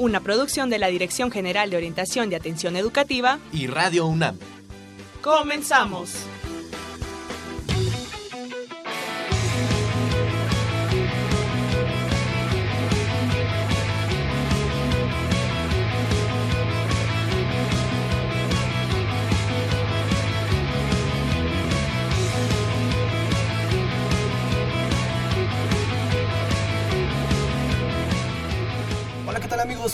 una producción de la Dirección General de Orientación y Atención Educativa y Radio UNAM. Comenzamos.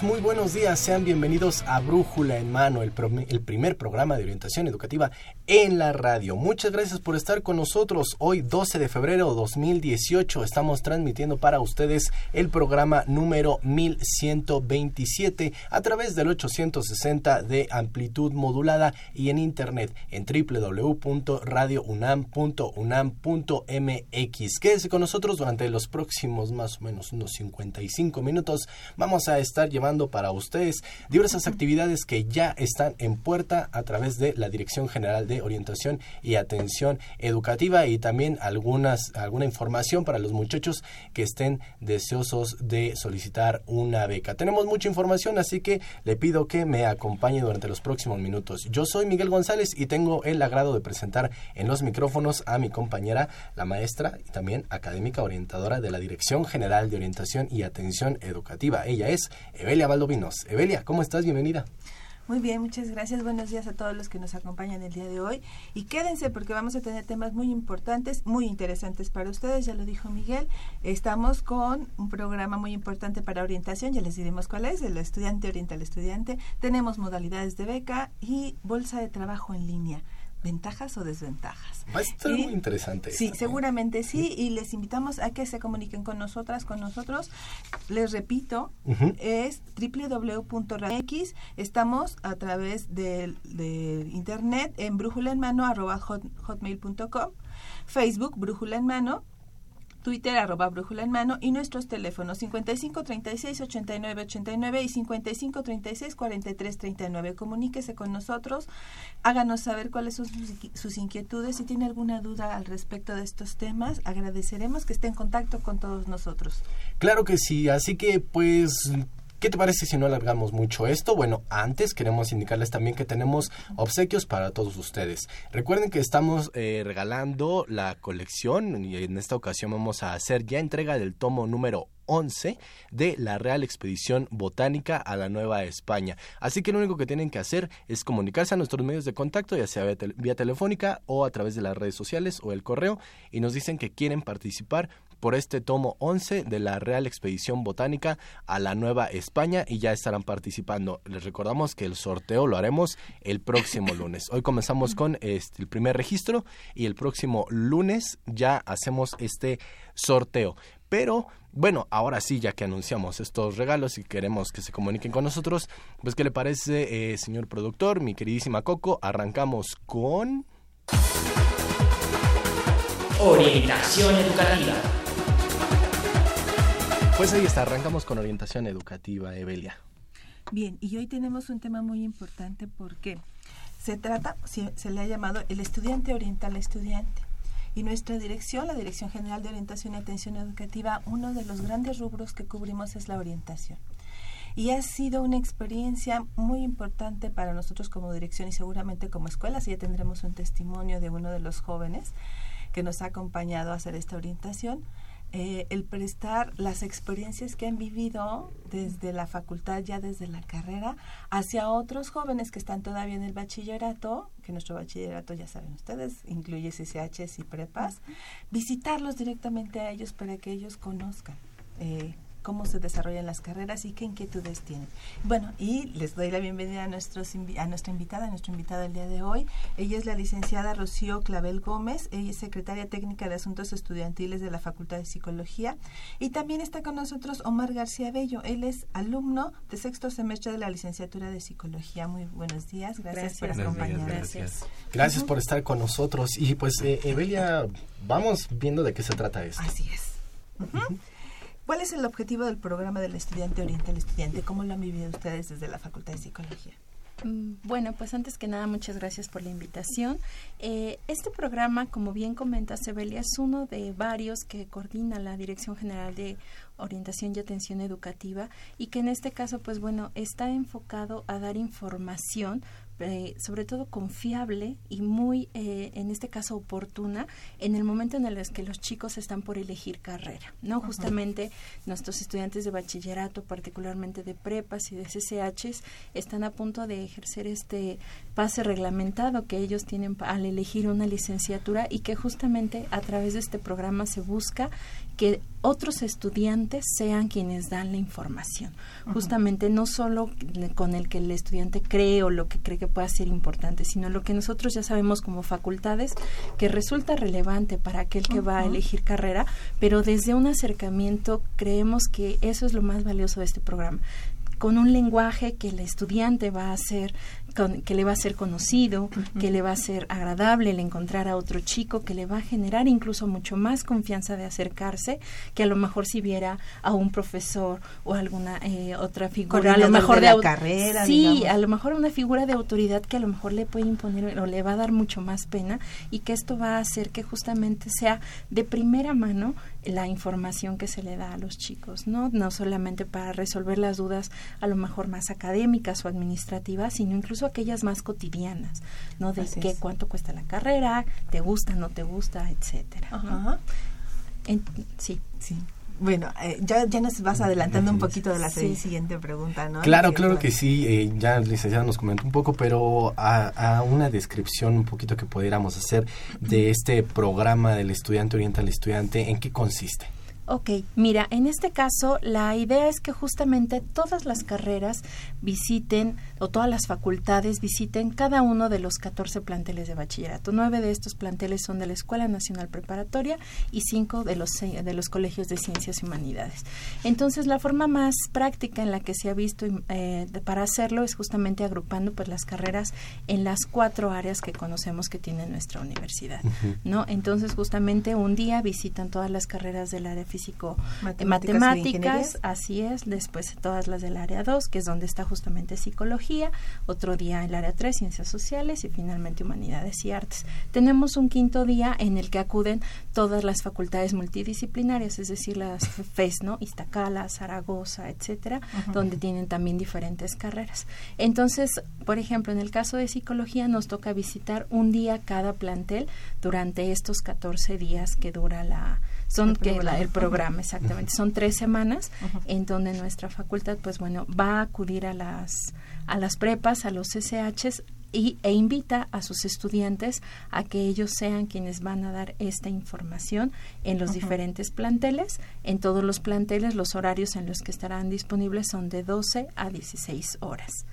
Muy buenos días. Sean bienvenidos a Brújula en Mano, el, primer programa de orientación educativa en la radio. Muchas gracias por estar con nosotros. Hoy, 12 de febrero de 2018, estamos transmitiendo para ustedes el programa número 1127 a través del 860 de amplitud modulada y en internet en www.radiounam.unam.mx. Quédese con nosotros durante los próximos más o menos unos 55 minutos. Vamos a estar llevando para ustedes diversas actividades que ya están en puerta a través de la Dirección General de Orientación y Atención Educativa y también algunas alguna información para los muchachos que estén deseosos de solicitar una beca. Tenemos mucha información, así que le pido que me acompañe durante los próximos minutos. Yo soy Miguel González y tengo el agrado de presentar en los micrófonos a mi compañera, la maestra y también académica orientadora de la Dirección General de Orientación y Atención Educativa. Ella es Evelia Valdovinos. Evelia, ¿cómo estás? Bienvenida. Muy bien, muchas gracias. Buenos días a todos los que nos acompañan el día de hoy. Y quédense porque vamos a tener temas muy importantes, muy interesantes para ustedes. Ya lo dijo Miguel. Estamos con un programa muy importante para orientación. Ya les diremos cuál es. El estudiante orienta al estudiante. Tenemos modalidades de beca y bolsa de trabajo en línea ventajas o desventajas. Va a estar muy interesante. Sí, seguramente sí, y les invitamos a que se comuniquen con nosotras, con nosotros. Les repito, es www.radiox, estamos a través de, internet en brújula en mano hotmail.com, Facebook brújula en mano Twitter arroba brújula en mano y nuestros teléfonos 55 36 89 89 y 55 36 43 39. Comuníquese con nosotros, háganos saber cuáles son sus, inquietudes, si tiene alguna duda al respecto de estos temas, agradeceremos que esté en contacto con todos nosotros. Claro que sí, así que pues ¿Qué te parece si no alargamos mucho esto? Bueno, antes queremos indicarles también que tenemos obsequios para todos ustedes. Recuerden que estamos eh, regalando la colección y en esta ocasión vamos a hacer ya entrega del tomo número 11 de la Real Expedición Botánica a la Nueva España. Así que lo único que tienen que hacer es comunicarse a nuestros medios de contacto, ya sea vía telefónica o a través de las redes sociales o el correo, y nos dicen que quieren participar por este tomo 11 de la Real Expedición Botánica a la Nueva España y ya estarán participando. Les recordamos que el sorteo lo haremos el próximo lunes. Hoy comenzamos con este, el primer registro y el próximo lunes ya hacemos este sorteo. Pero bueno, ahora sí, ya que anunciamos estos regalos y queremos que se comuniquen con nosotros, pues ¿qué le parece, eh, señor productor, mi queridísima Coco? Arrancamos con... Orientación educativa. Pues ahí está, arrancamos con orientación educativa, Evelia. Bien, y hoy tenemos un tema muy importante porque se trata, se, le ha llamado el estudiante orienta al estudiante. Y nuestra dirección, la Dirección General de Orientación y Atención Educativa, uno de los grandes rubros que cubrimos es la orientación. Y ha sido una experiencia muy importante para nosotros como dirección y seguramente como escuela, si ya tendremos un testimonio de uno de los jóvenes que nos ha acompañado a hacer esta orientación eh, el prestar las experiencias que han vivido desde la facultad, ya desde la carrera, hacia otros jóvenes que están todavía en el bachillerato, que nuestro bachillerato, ya saben ustedes, incluye CCHs y prepas, visitarlos directamente a ellos para que ellos conozcan. Eh, cómo se desarrollan las carreras y qué inquietudes tienen. Bueno, y les doy la bienvenida a, nuestros, a nuestra invitada, a nuestro invitado el día de hoy. Ella es la licenciada Rocío Clavel Gómez, ella es secretaria técnica de Asuntos Estudiantiles de la Facultad de Psicología. Y también está con nosotros Omar García Bello, él es alumno de sexto semestre de la licenciatura de Psicología. Muy buenos días, gracias, por acompañarnos. Gracias. gracias por estar con nosotros. Y pues, eh, Evelia, vamos viendo de qué se trata esto. Así es. ¿Cuál es el objetivo del programa del estudiante oriental estudiante? ¿Cómo lo han vivido ustedes desde la Facultad de Psicología? Mm, bueno, pues antes que nada, muchas gracias por la invitación. Eh, este programa, como bien comenta Sebelia, es uno de varios que coordina la Dirección General de Orientación y Atención Educativa y que en este caso, pues bueno, está enfocado a dar información eh, sobre todo confiable y muy, eh, en este caso, oportuna en el momento en el que los chicos están por elegir carrera, ¿no? Justamente nuestros estudiantes de bachillerato, particularmente de prepas y de CCHs, están a punto de ejercer este pase reglamentado que ellos tienen al elegir una licenciatura y que justamente a través de este programa se busca que otros estudiantes sean quienes dan la información. Justamente no solo con el que el estudiante cree o lo que cree que pueda ser importante, sino lo que nosotros ya sabemos como facultades que resulta relevante para aquel que va a elegir carrera, pero desde un acercamiento creemos que eso es lo más valioso de este programa. Con un lenguaje que el estudiante va a hacer que le va a ser conocido, que le va a ser agradable el encontrar a otro chico, que le va a generar incluso mucho más confianza de acercarse que a lo mejor si viera a un profesor o alguna eh, otra figura, a lo mejor de, la carrera, sí, a lo mejor una figura de autoridad que a lo mejor le puede imponer o le va a dar mucho más pena y que esto va a hacer que justamente sea de primera mano la información que se le da a los chicos, ¿no? No solamente para resolver las dudas a lo mejor más académicas o administrativas, sino incluso aquellas más cotidianas, ¿no? De qué, cuánto cuesta la carrera, te gusta, no te gusta, etcétera. Ajá. sí. Sí. Bueno, eh, ya, ya nos vas adelantando un poquito de la siguiente pregunta, ¿no? Claro, claro que sí, eh, ya el licenciado nos comentó un poco, pero a, a, una descripción un poquito que pudiéramos hacer de este programa del estudiante orienta al estudiante, ¿en qué consiste? Ok, mira, en este caso la idea es que justamente todas las carreras visiten o todas las facultades visiten cada uno de los 14 planteles de bachillerato. Nueve de estos planteles son de la Escuela Nacional Preparatoria y cinco de los, de los colegios de ciencias y humanidades. Entonces, la forma más práctica en la que se ha visto eh, para hacerlo es justamente agrupando pues las carreras en las cuatro áreas que conocemos que tiene nuestra universidad, ¿no? Entonces, justamente un día visitan todas las carreras del área físico matemáticas, matemáticas así es, después todas las del área 2, que es donde está justamente psicología, otro día el área 3, ciencias sociales y finalmente humanidades y artes. Tenemos un quinto día en el que acuden todas las facultades multidisciplinarias, es decir, las FES, ¿no? Iztacala, Zaragoza, etcétera, donde tienen también diferentes carreras. Entonces, por ejemplo, en el caso de psicología nos toca visitar un día cada plantel durante estos 14 días que dura la son el que el programa exactamente. Son tres semanas en donde nuestra facultad pues bueno va a acudir a las a las prepas a los SHs y, e invita a sus estudiantes a que ellos sean quienes van a dar esta información en los diferentes planteles. En todos los planteles los horarios en los que estarán disponibles son de 12 a 16 horas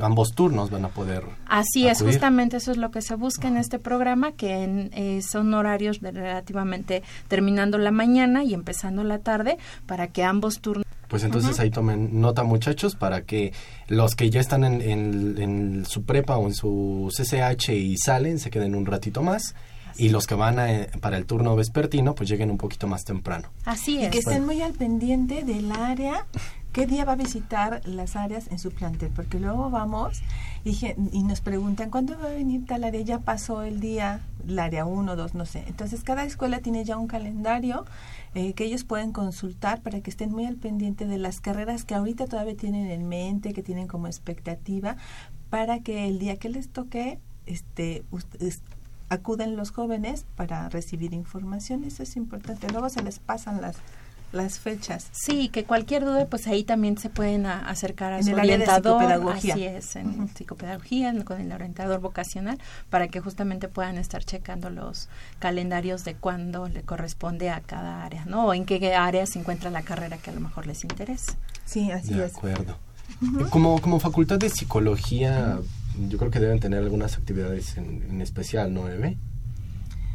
ambos turnos van a poder. Así es, justamente eso es lo que se busca en este programa, que eh, son horarios relativamente terminando la mañana y empezando la tarde, para que ambos turnos. Pues entonces ahí tomen nota muchachos para que los que ya están en, en, su prepa o en su CCH y salen se queden un ratito más y los que van para el turno vespertino pues lleguen un poquito más temprano. Así es. Y que estén muy al pendiente del área ¿Qué día va a visitar las áreas en su plantel? Porque luego vamos y, y nos preguntan, ¿cuándo va a venir tal área? Ya pasó el día, el área 1, 2, no sé. Entonces, cada escuela tiene ya un calendario eh, que ellos pueden consultar para que estén muy al pendiente de las carreras que ahorita todavía tienen en mente, que tienen como expectativa, para que el día que les toque, este, acuden los jóvenes para recibir información. Eso es importante. Luego se les pasan las las fechas. Sí, que cualquier duda, pues ahí también se pueden acercar a en su el área de orientador. psicopedagogía. Así es, en psicopedagogía, con el orientador vocacional, para que justamente puedan estar checando los calendarios de cuándo le corresponde a cada área, ¿no? O en qué área se encuentra la carrera que a lo mejor les interesa. Sí, así De es. acuerdo. como, como facultad de psicología, yo creo que deben tener algunas actividades en, en especial, ¿no, Eve?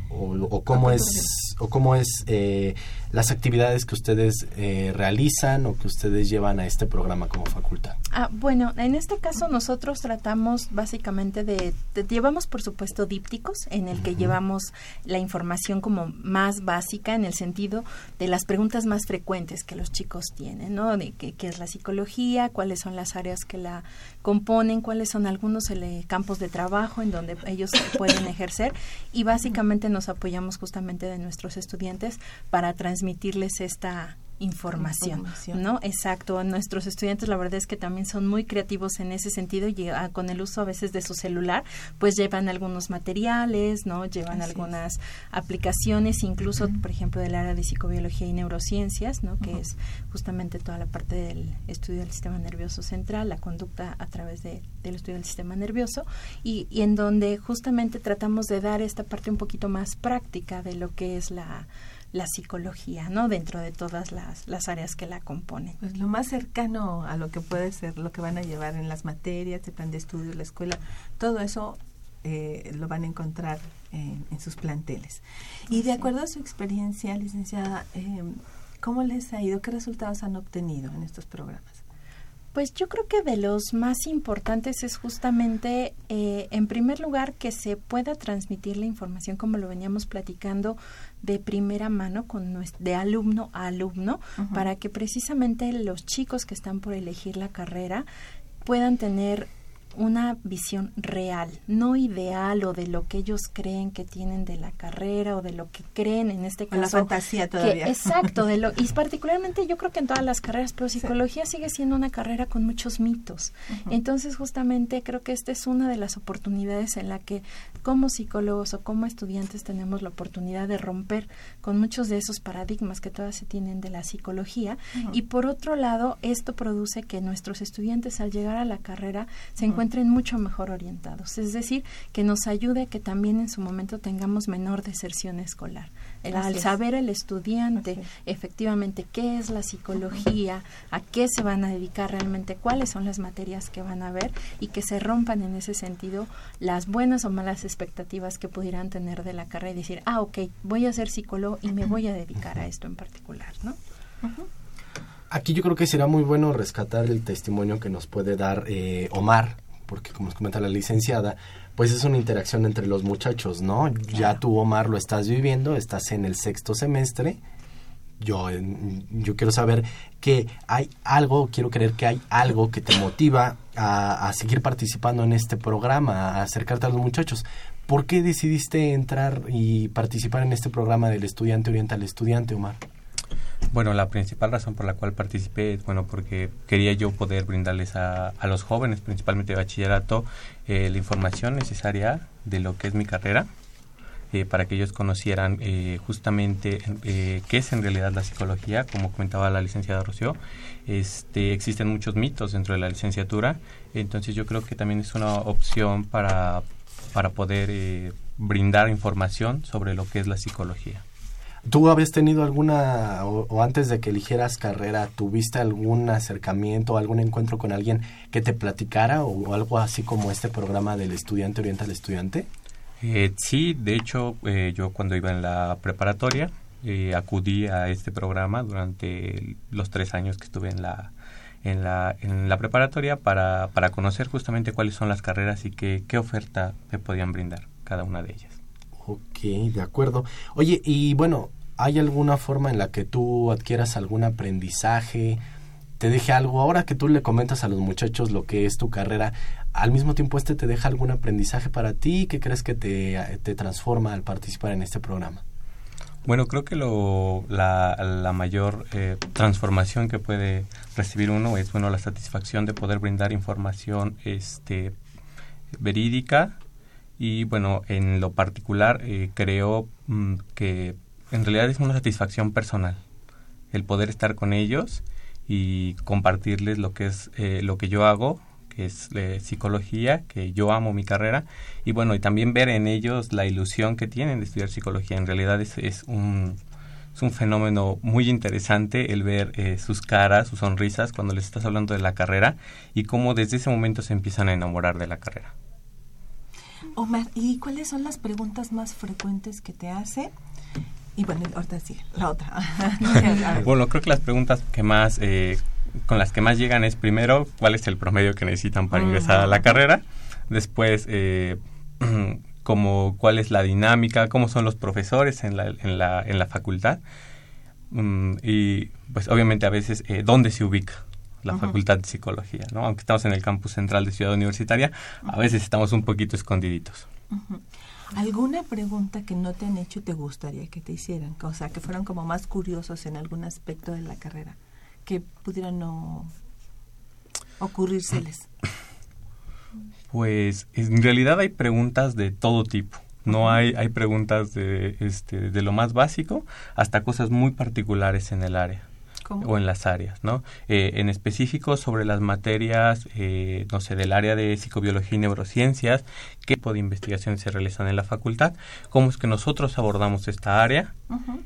O, o cómo es, o cómo es eh, las actividades que ustedes eh, realizan o que ustedes llevan a este programa como facultad. Ah, bueno, en este caso nosotros tratamos básicamente de, de- llevamos por supuesto dípticos en el que llevamos la información como más básica en el sentido de las preguntas más frecuentes que los chicos tienen, ¿no? De qué, qué es la psicología, cuáles son las áreas que la componen, cuáles son algunos ele- campos de trabajo en donde ellos pueden ejercer y básicamente nos apoyamos justamente de nuestros estudiantes para transmitirles esta información, Información. ¿no? Exacto. Nuestros estudiantes, la verdad es que también son muy creativos en ese sentido y ah, con el uso a veces de su celular, pues llevan algunos materiales, ¿no? Llevan Así es. algunas aplicaciones, incluso, por ejemplo, del área de psicobiología y neurociencias, ¿no? Que es justamente toda la parte del estudio del sistema nervioso central, la conducta a través de- del estudio del sistema nervioso y, y en donde justamente tratamos de dar esta parte un poquito más práctica de lo que es la la psicología, ¿no? Dentro de todas las, las áreas que la componen. Pues lo más cercano a lo que puede ser, lo que van a llevar en las materias, el plan de estudio, la escuela, todo eso eh, lo van a encontrar en, en sus planteles. Y de acuerdo a su experiencia, licenciada, eh, ¿cómo les ha ido? ¿Qué resultados han obtenido en estos programas? Pues yo creo que de los más importantes es justamente, eh, en primer lugar, que se pueda transmitir la información, como lo veníamos platicando, de primera mano, con de alumno a alumno, para que precisamente los chicos que están por elegir la carrera puedan tener una visión real, no ideal o de lo que ellos creen que tienen de la carrera o de lo que creen en este O caso. la fantasía que- todavía. exacto, de lo, y particularmente yo creo que en todas las carreras, pero psicología sigue siendo una carrera con muchos mitos. Entonces, justamente creo que esta es una de las oportunidades en la que como psicólogos o como estudiantes tenemos la oportunidad de romper con muchos de esos paradigmas que todas se tienen de la psicología. Y por otro lado, esto produce que nuestros estudiantes al llegar a la carrera se encuentren mucho mejor orientados. Es decir, que nos ayude a que también en su momento tengamos menor deserción escolar. El- al saber el estudiante efectivamente qué es la psicología, a qué se van a dedicar realmente, cuáles son las materias que van a ver y que se rompan en ese sentido las buenas o malas expectativas que pudieran tener de la carrera y decir, ah, ok, voy a ser psicólogo y me voy a dedicar a esto en particular, ¿no? Aquí yo creo que será muy bueno rescatar el testimonio que nos puede dar eh, Omar, porque como nos comenta la licenciada, pues es una interacción entre los muchachos, ¿no? Ya tú, Omar, lo estás viviendo, estás en el sexto semestre. Yo, yo quiero saber que hay algo, quiero creer que hay algo que te motiva a, a seguir participando en este programa, a acercarte a los muchachos. ¿Por qué decidiste entrar y participar en este programa del estudiante orienta al estudiante, Omar? Bueno, la principal razón por la cual participé es, bueno, porque quería yo poder brindarles a, a los jóvenes, principalmente de bachillerato, eh, la información necesaria de lo que es mi carrera, eh, para que ellos conocieran eh, justamente eh, qué es en realidad la psicología, como comentaba la licenciada Rocío. Este, existen muchos mitos dentro de la licenciatura, entonces yo creo que también es una opción para, para poder brindar información sobre lo que es la psicología. ¿Tú habías tenido alguna, o, o antes de que eligieras carrera, tuviste algún acercamiento, algún encuentro con alguien que te platicara o, algo así como este programa del estudiante orienta al estudiante? Eh, sí, de hecho, eh, yo cuando iba en la preparatoria eh, acudí a este programa durante los tres años que estuve en la, en la, en la preparatoria para, para conocer justamente cuáles son las carreras y qué, qué oferta me podían brindar cada una de ellas. Ok, de acuerdo. Oye, y bueno, ¿hay alguna forma en la que tú adquieras algún aprendizaje? Te deje algo, ahora que tú le comentas a los muchachos lo que es tu carrera, al mismo tiempo este te deja algún aprendizaje para ti, ¿qué crees que te, te transforma al participar en este programa? Bueno, creo que lo, la, la mayor eh, transformación que puede recibir uno es bueno la satisfacción de poder brindar información este verídica y bueno en lo particular eh, creo mm, que en realidad es una satisfacción personal el poder estar con ellos y compartirles lo que es eh, lo que yo hago que es eh, psicología, que yo amo mi carrera, y bueno, y también ver en ellos la ilusión que tienen de estudiar psicología. En realidad es, es un, es un fenómeno muy interesante el ver eh, sus caras, sus sonrisas cuando les estás hablando de la carrera y cómo desde ese momento se empiezan a enamorar de la carrera. Omar, ¿y cuáles son las preguntas más frecuentes que te hace? Y bueno, ahorita sí, la otra. bueno, creo que las preguntas que más eh, con las que más llegan es primero cuál es el promedio que necesitan para ingresar a la carrera, después eh, como cuál es la dinámica, cómo son los profesores en la, en la, en la facultad mm, y pues obviamente a veces eh, dónde se ubica la Facultad de Psicología, ¿no? Aunque estamos en el campus central de Ciudad Universitaria, a veces estamos un poquito escondiditos. ¿Alguna pregunta que no te han hecho te gustaría que te hicieran? O sea, que fueran como más curiosos en algún aspecto de la carrera que pudieran no ocurrírseles? Pues en realidad hay preguntas de todo tipo. No hay, hay preguntas de, este, de lo más básico hasta cosas muy particulares en el área. O en las áreas, ¿no? Eh, en específico sobre las materias, eh, no sé, del área de psicobiología y neurociencias, qué tipo de investigaciones se realizan en la facultad, cómo es que nosotros abordamos esta área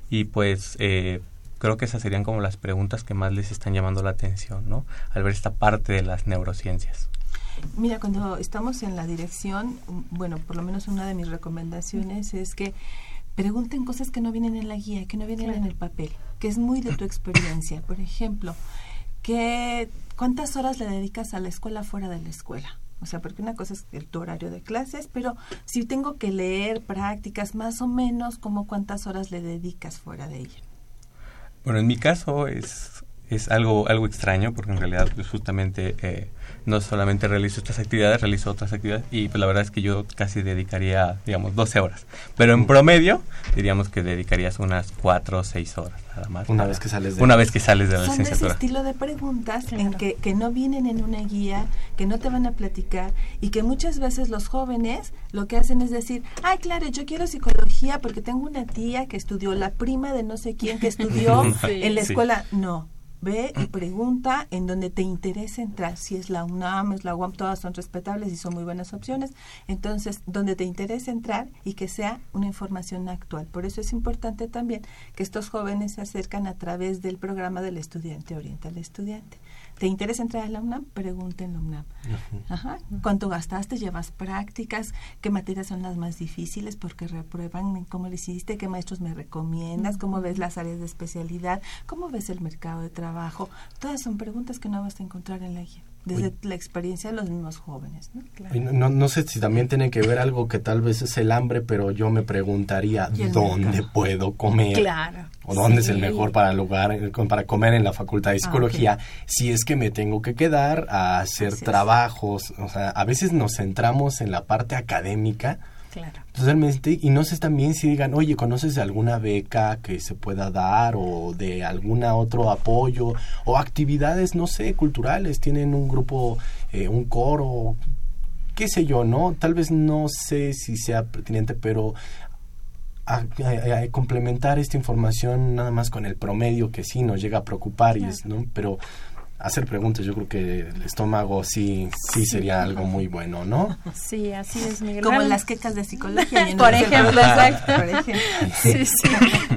y pues eh, creo que esas serían como las preguntas que más les están llamando la atención, ¿no? Al ver esta parte de las neurociencias. Mira, cuando estamos en la dirección, bueno, por lo menos una de mis recomendaciones es que pregunten cosas que no vienen en la guía, que no vienen en el papel, que es muy de tu experiencia. Por ejemplo, ¿qué, ¿cuántas horas le dedicas a la escuela fuera de la escuela? O sea, porque una cosa es el, tu horario de clases, pero si tengo que leer prácticas, más o menos, como cuántas horas le dedicas fuera de ella. Bueno, en mi caso es, es algo, algo extraño porque en realidad pues, justamente eh, no solamente realizo estas actividades, realizo otras actividades y pues, la verdad es que yo casi dedicaría, digamos, 12 horas. Pero en promedio, diríamos que dedicarías unas 4 o 6 horas nada más. Una vez que sales de Una vez que sales de la Son licenciatura. ese estilo de preguntas en que, que no vienen en una guía, que no te van a platicar y que muchas veces los jóvenes lo que hacen es decir, ay, claro, yo quiero psicología porque tengo una tía que estudió, la prima de no sé quién que estudió en la escuela. No, ve y pregunta en donde te interesa entrar. Si es la UNAM, es la UAM, todas son respetables y son muy buenas opciones. Entonces, donde te interesa entrar y que sea una información actual. Por eso es importante también que estos jóvenes se acercan a través del programa del estudiante orienta al estudiante. ¿Te interesa entrar a la UNAM? Pregunta en la UNAM. Ajá. ¿Cuánto gastaste? ¿Llevas prácticas? ¿Qué materias son las más difíciles? porque reprueban? ¿Cómo le hiciste? ¿Qué maestros me recomiendas? ¿Cómo ves las áreas de especialidad? ¿Cómo ves el mercado de trabajo? Todas son preguntas que no vas a encontrar en la guía desde la experiencia de los mismos jóvenes. ¿no? No, sé si también tiene que ver algo que tal vez es el hambre, pero yo me preguntaría dónde puedo comer. Claro. O dónde es el mejor para lugar eh, para comer en la Facultad de ah, Psicología, si es que me tengo que quedar a hacer trabajos. O sea, a veces nos centramos en la parte académica Claro. Totalmente. Y no sé también si digan, oye, ¿conoces alguna beca que se pueda dar o de alguna otro apoyo o actividades, no sé, culturales? Tienen un grupo, eh, un coro, qué sé yo, ¿no? Tal vez no sé si sea pertinente, pero a, complementar esta información nada más con el promedio que sí nos llega a preocupar y es, ¿no? Pero hacer preguntas, yo creo que el estómago sí, sí sería algo muy bueno, ¿no? Sí, así es, Miguel. Como las quecas de psicología. Por ejemplo, exacto. Por ejemplo. Sí, sí.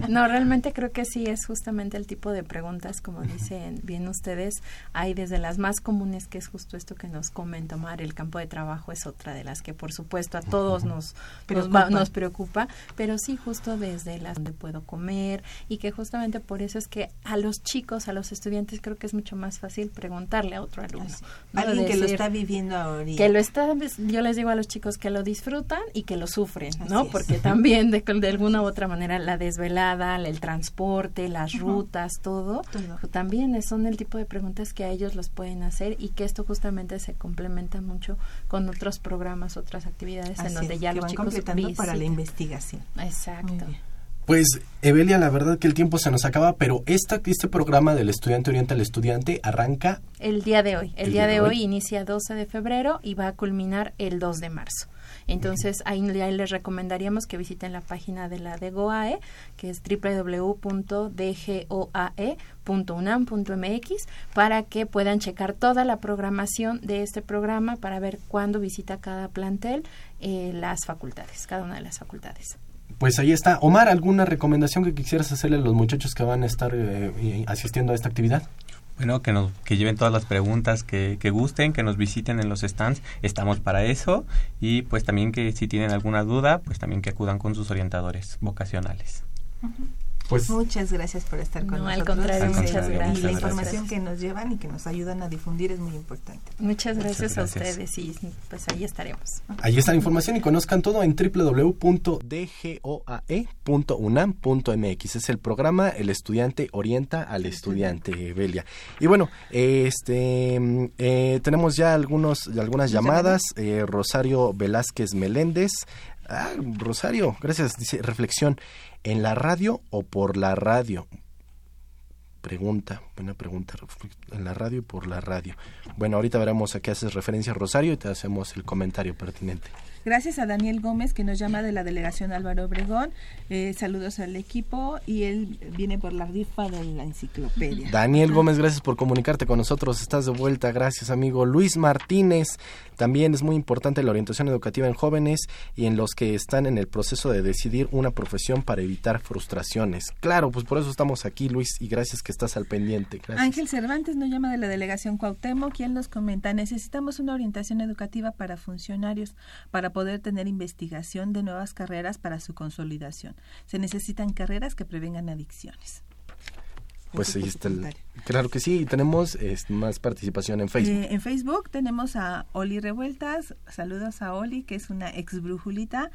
No, realmente creo que sí es justamente el tipo de preguntas, como dicen bien ustedes, hay desde las más comunes, que es justo esto que nos comenta Omar, el campo de trabajo es otra de las que por supuesto a todos nos, preocupa. nos, preocupa, pero sí justo desde las donde puedo comer y que justamente por eso es que a los chicos, a los estudiantes creo que es mucho más fácil preguntarle a otro alumno. Alguien que lo está viviendo ahora. Que lo está, yo les digo a los chicos que lo disfrutan y que lo sufren, ¿no? Porque también de, de, alguna u otra manera la desvelada, el transporte, las rutas, todo, también son el tipo de preguntas que a ellos los pueden hacer y que esto justamente se complementa mucho con otros programas, otras actividades en donde ya los chicos completando para la investigación. Exacto. Pues, Evelia, la verdad que el tiempo se nos acaba, pero esta, este programa del estudiante orienta al estudiante arranca... El día de hoy. El, día, de, hoy, inicia 12 de febrero y va a culminar el 2 de marzo. Entonces, ahí, les recomendaríamos que visiten la página de la DGOAE, que es www.dgoae.unam.mx, para que puedan checar toda la programación de este programa para ver cuándo visita cada plantel eh, las facultades, cada una de las facultades. Pues ahí está. Omar, ¿alguna recomendación que quisieras hacerle a los muchachos que van a estar eh, asistiendo a esta actividad? Bueno, que, nos, que lleven todas las preguntas que, que, gusten, que nos visiten en los stands, estamos para eso y pues también que si tienen alguna duda, pues también que acudan con sus orientadores vocacionales. Pues, muchas gracias por estar con nosotros. Al contrario, muchas gracias. Y la información que nos llevan y que nos ayudan a difundir es muy importante. Muchas gracias, a ustedes y pues ahí estaremos. Ahí está la información y conozcan todo en www.dgoae.unam.mx. Es el programa El estudiante orienta al estudiante, Belia. Y bueno, este eh, tenemos ya algunos algunas llamadas. Eh, Rosario Velázquez Meléndez. Ah, Rosario, gracias. Dice reflexión en la radio o por la radio. Pregunta, buena pregunta. En la radio y por la radio. Bueno, ahorita veremos a qué haces referencia, Rosario, y te hacemos el comentario pertinente. Gracias a Daniel Gómez que nos llama de la delegación Álvaro Obregón. Eh, saludos al equipo y él viene por la rifa de la enciclopedia. Daniel Gómez, gracias por comunicarte con nosotros. Estás de vuelta. Gracias, amigo. Luis Martínez, también es muy importante la orientación educativa en jóvenes y en los que están en el proceso de decidir una profesión para evitar frustraciones. Claro, pues por eso estamos aquí, Luis, y gracias que estás al pendiente. Ángel Cervantes nos llama de la delegación Cuauhtémoc, quien nos comenta, necesitamos una orientación educativa para funcionarios para poder tener investigación de nuevas carreras para su consolidación. Se necesitan carreras que prevengan adicciones. Pues ahí está Claro que sí, tenemos más participación en Facebook. Eh, en Facebook tenemos a Oli Revueltas, saludos a Oli, que es una ex brujulita,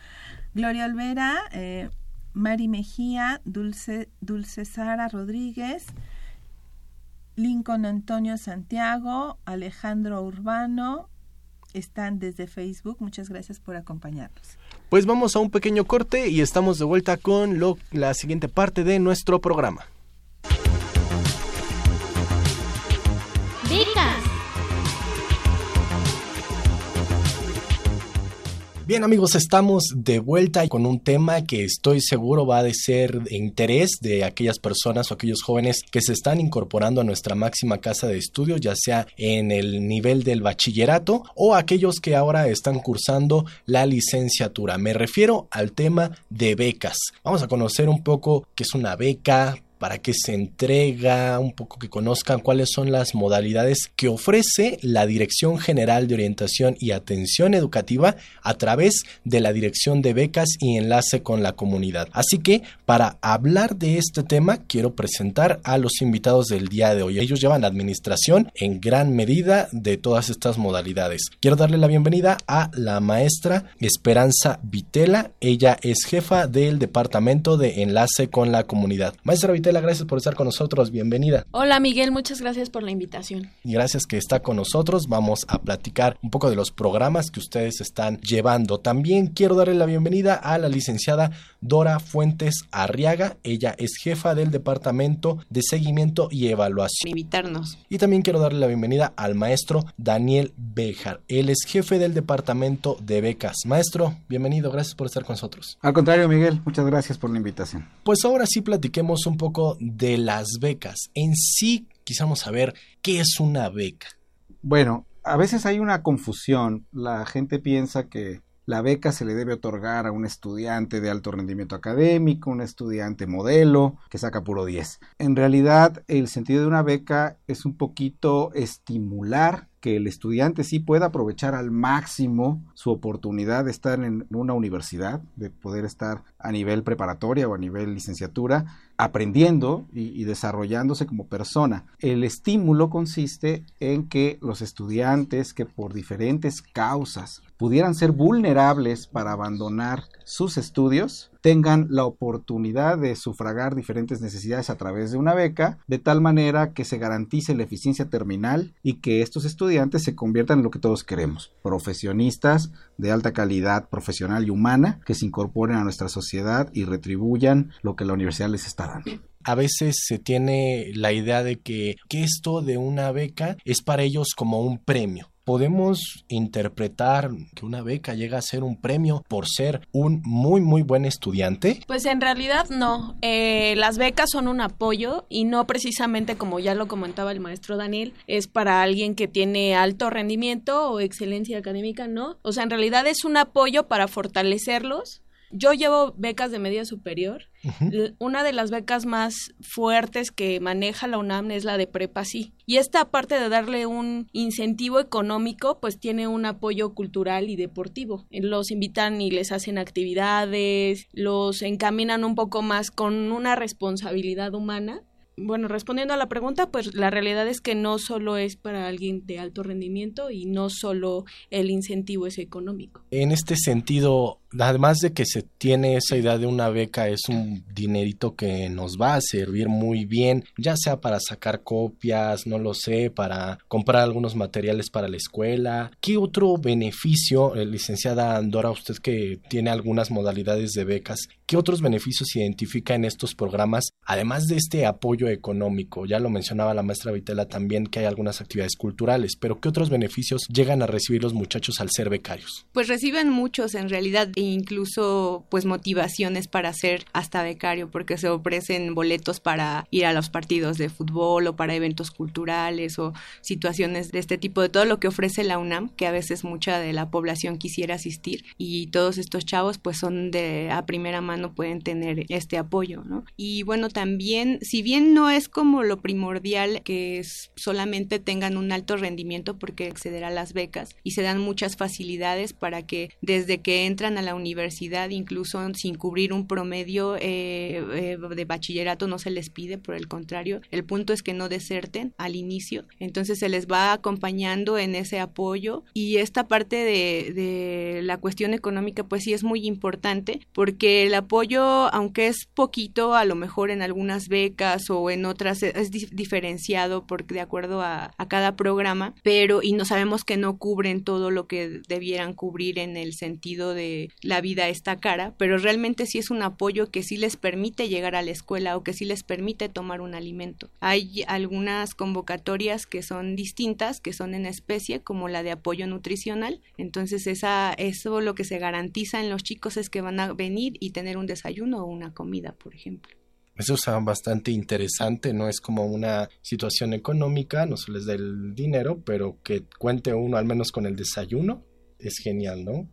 Gloria Olvera, eh, Mari Mejía, Dulce, Dulce Sara Rodríguez, Lincoln Antonio Santiago, Alejandro Urbano, están desde Facebook. Muchas gracias por acompañarnos. Pues vamos a un pequeño corte y estamos de vuelta con lo, la siguiente parte de nuestro programa. Bien amigos, estamos de vuelta y con un tema que estoy seguro va a ser de interés de aquellas personas o aquellos jóvenes que se están incorporando a nuestra máxima casa de estudio, ya sea en el nivel del bachillerato o aquellos que ahora están cursando la licenciatura. Me refiero al tema de becas. Vamos a conocer un poco qué es una beca, para que se entrega, un poco que conozcan cuáles son las modalidades que ofrece la Dirección General de Orientación y Atención Educativa a través de la Dirección de Becas y Enlace con la Comunidad. Así que para hablar de este tema quiero presentar a los invitados del día de hoy. Ellos llevan administración en gran medida de todas estas modalidades. Quiero darle la bienvenida a la maestra Esperanza Vitela. Ella es jefa del Departamento de Enlace con la Comunidad. Maestra Vitela, gracias por estar con nosotros. Bienvenida. Hola Miguel, muchas gracias por la invitación. Y gracias que está con nosotros. Vamos a platicar un poco de los programas que ustedes están llevando. También quiero darle la bienvenida a la licenciada Dora Fuentes Arriaga. Ella es jefa del Departamento de Seguimiento y Evaluación. Invitarnos. Y también quiero darle la bienvenida al maestro Daniel Bejar. Él es jefe del Departamento de Becas. Maestro, bienvenido. Gracias por estar con nosotros. Al contrario, Miguel, muchas gracias por la invitación. Pues ahora sí platiquemos un poco de las becas. En sí, quisiéramos saber qué es una beca. Bueno, a veces hay una confusión. La gente piensa que la beca se le debe otorgar a un estudiante de alto rendimiento académico, un estudiante modelo que saca puro 10. En realidad, el sentido de una beca es un poquito estimular que el estudiante sí pueda aprovechar al máximo su oportunidad de estar en una universidad, de poder estar a nivel preparatoria o a nivel licenciatura, aprendiendo y, desarrollándose como persona. El estímulo consiste en que los estudiantes que por diferentes causas pudieran ser vulnerables para abandonar sus estudios, tengan la oportunidad de sufragar diferentes necesidades a través de una beca, de tal manera que se garantice la eficiencia terminal y que estos estudiantes se conviertan en lo que todos queremos, profesionistas de alta calidad profesional y humana que se incorporen a nuestra sociedad y retribuyan lo que la universidad les está dando. A veces se tiene la idea de que, que, esto de una beca es para ellos como un premio podemos interpretar que una beca llega a ser un premio por ser un muy muy buen estudiante? Pues en realidad no. Eh, las becas son un apoyo y no precisamente como ya lo comentaba el maestro Daniel, es para alguien que tiene alto rendimiento o excelencia académica, ¿no? O sea, en realidad es un apoyo para fortalecerlos yo llevo becas de media superior. Una de las becas más fuertes que maneja la UNAM es la de Prepa Sí. Y esta, aparte de darle un incentivo económico, pues tiene un apoyo cultural y deportivo. Los invitan y les hacen actividades, los encaminan un poco más con una responsabilidad humana bueno, respondiendo a la pregunta, pues la realidad es que no solo es para alguien de alto rendimiento y no solo el incentivo es económico. En este sentido, además de que se tiene esa idea de una beca, es un dinerito que nos va a servir muy bien, ya sea para sacar copias, no lo sé, para comprar algunos materiales para la escuela. ¿Qué otro beneficio, eh, licenciada Andora, usted que tiene algunas modalidades de becas, qué otros beneficios identifica en estos programas, además de este apoyo económico? Ya lo mencionaba la maestra Vitela también que hay algunas actividades culturales, pero ¿qué otros beneficios llegan a recibir los muchachos al ser becarios? Pues reciben muchos en realidad e incluso pues motivaciones para ser hasta becario porque se ofrecen boletos para ir a los partidos de fútbol o para eventos culturales o situaciones de este tipo de todo lo que ofrece la UNAM que a veces mucha de la población quisiera asistir y todos estos chavos pues son de a primera mano pueden tener este apoyo, ¿no? Y bueno, también si bien no es como lo primordial que es solamente tengan un alto rendimiento porque acceder a las becas y se dan muchas facilidades para que desde que entran a la universidad, incluso sin cubrir un promedio eh, eh, de bachillerato, no se les pide, por el contrario, el punto es que no deserten al inicio, entonces se les va acompañando en ese apoyo. Y esta parte de, de la cuestión económica pues sí es muy importante porque el apoyo, aunque es poquito, a lo mejor en algunas becas o en otras es diferenciado porque de acuerdo a, a cada programa, pero y no sabemos que no cubren todo lo que debieran cubrir en el sentido de la vida está cara, pero realmente sí es un apoyo que sí les permite llegar a la escuela o que sí les permite tomar un alimento. Hay algunas convocatorias que son distintas, que son en especie, como la de apoyo nutricional, entonces esa, eso lo que se garantiza en los chicos es que van a venir y tener un desayuno o una comida, por ejemplo. Eso es bastante interesante, no es como una situación económica, no se les da el dinero, pero que cuente uno al menos con el desayuno, es genial, ¿no?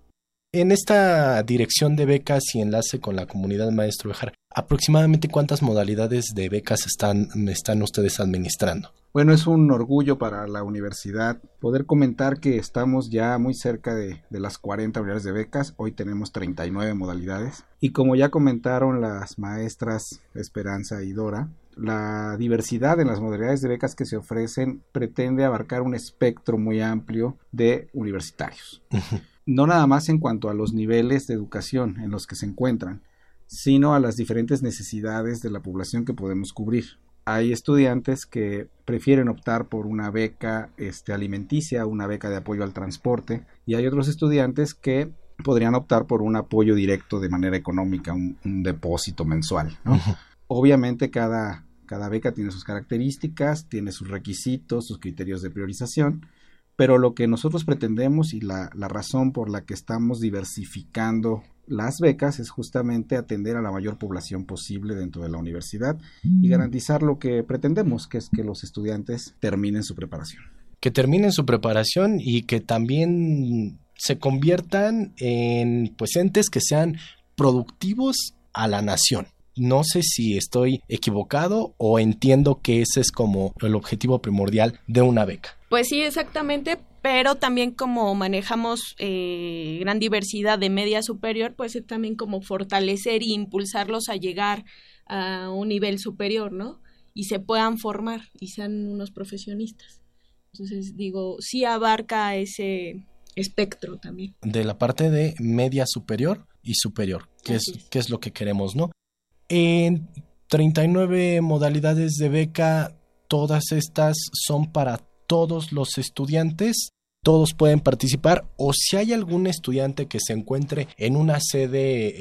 En esta dirección de becas y enlace con la comunidad Maestro Bejar, ¿aproximadamente cuántas modalidades de becas están, están ustedes administrando? Bueno, es un orgullo para la universidad poder comentar que estamos ya muy cerca de, de, las 40 unidades de becas. Hoy tenemos 39 modalidades. Y como ya comentaron las maestras Esperanza y Dora, la diversidad en las modalidades de becas que se ofrecen pretende abarcar un espectro muy amplio de universitarios no nada más en cuanto a los niveles de educación en los que se encuentran, sino a las diferentes necesidades de la población que podemos cubrir. Hay estudiantes que prefieren optar por una beca este, alimenticia, una beca de apoyo al transporte, y hay otros estudiantes que podrían optar por un apoyo directo de manera económica, un, depósito mensual. Obviamente cada, cada beca tiene sus características, tiene sus requisitos, sus criterios de priorización, pero lo que nosotros pretendemos y la, razón por la que estamos diversificando las becas es justamente atender a la mayor población posible dentro de la universidad y garantizar lo que pretendemos, que es que los estudiantes terminen su preparación. Que terminen su preparación y que también se conviertan en pues entes que sean productivos a la nación. No sé si estoy equivocado o entiendo que ese es como el objetivo primordial de una beca. Pues sí, exactamente, pero también como manejamos eh, gran diversidad de media superior, pues es también como fortalecer e impulsarlos a llegar a un nivel superior, ¿no? Y se puedan formar y sean unos profesionistas. Entonces, digo, sí abarca ese espectro también. De la parte de media superior y superior, que es, es, que es lo que queremos, ¿no? En 39 modalidades de beca, todas estas son para todos los estudiantes todos pueden participar o si hay algún estudiante que se encuentre en una sede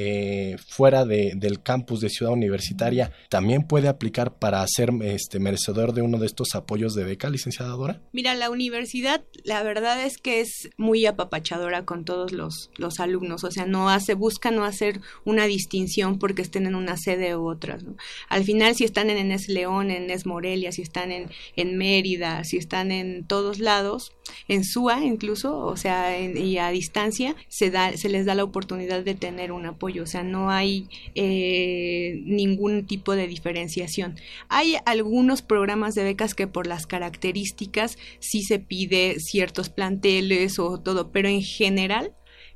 eh, fuera de, del campus de Ciudad Universitaria, también puede aplicar para ser este, merecedor de uno de estos apoyos de beca, licenciada? Mira, la universidad, la verdad es que es muy apapachadora con todos los, los alumnos, o sea, no hace, busca no hacer una distinción porque estén en una sede u otra. Al final, si están en Enes León, en Enes Morelia, si están en, en Mérida, si están en todos lados, en SUA incluso, o sea, y a distancia, se, da, se les da la oportunidad de tener un apoyo, o sea, no hay eh, ningún tipo de diferenciación. Hay algunos programas de becas que por las características sí se pide ciertos planteles o todo, pero en general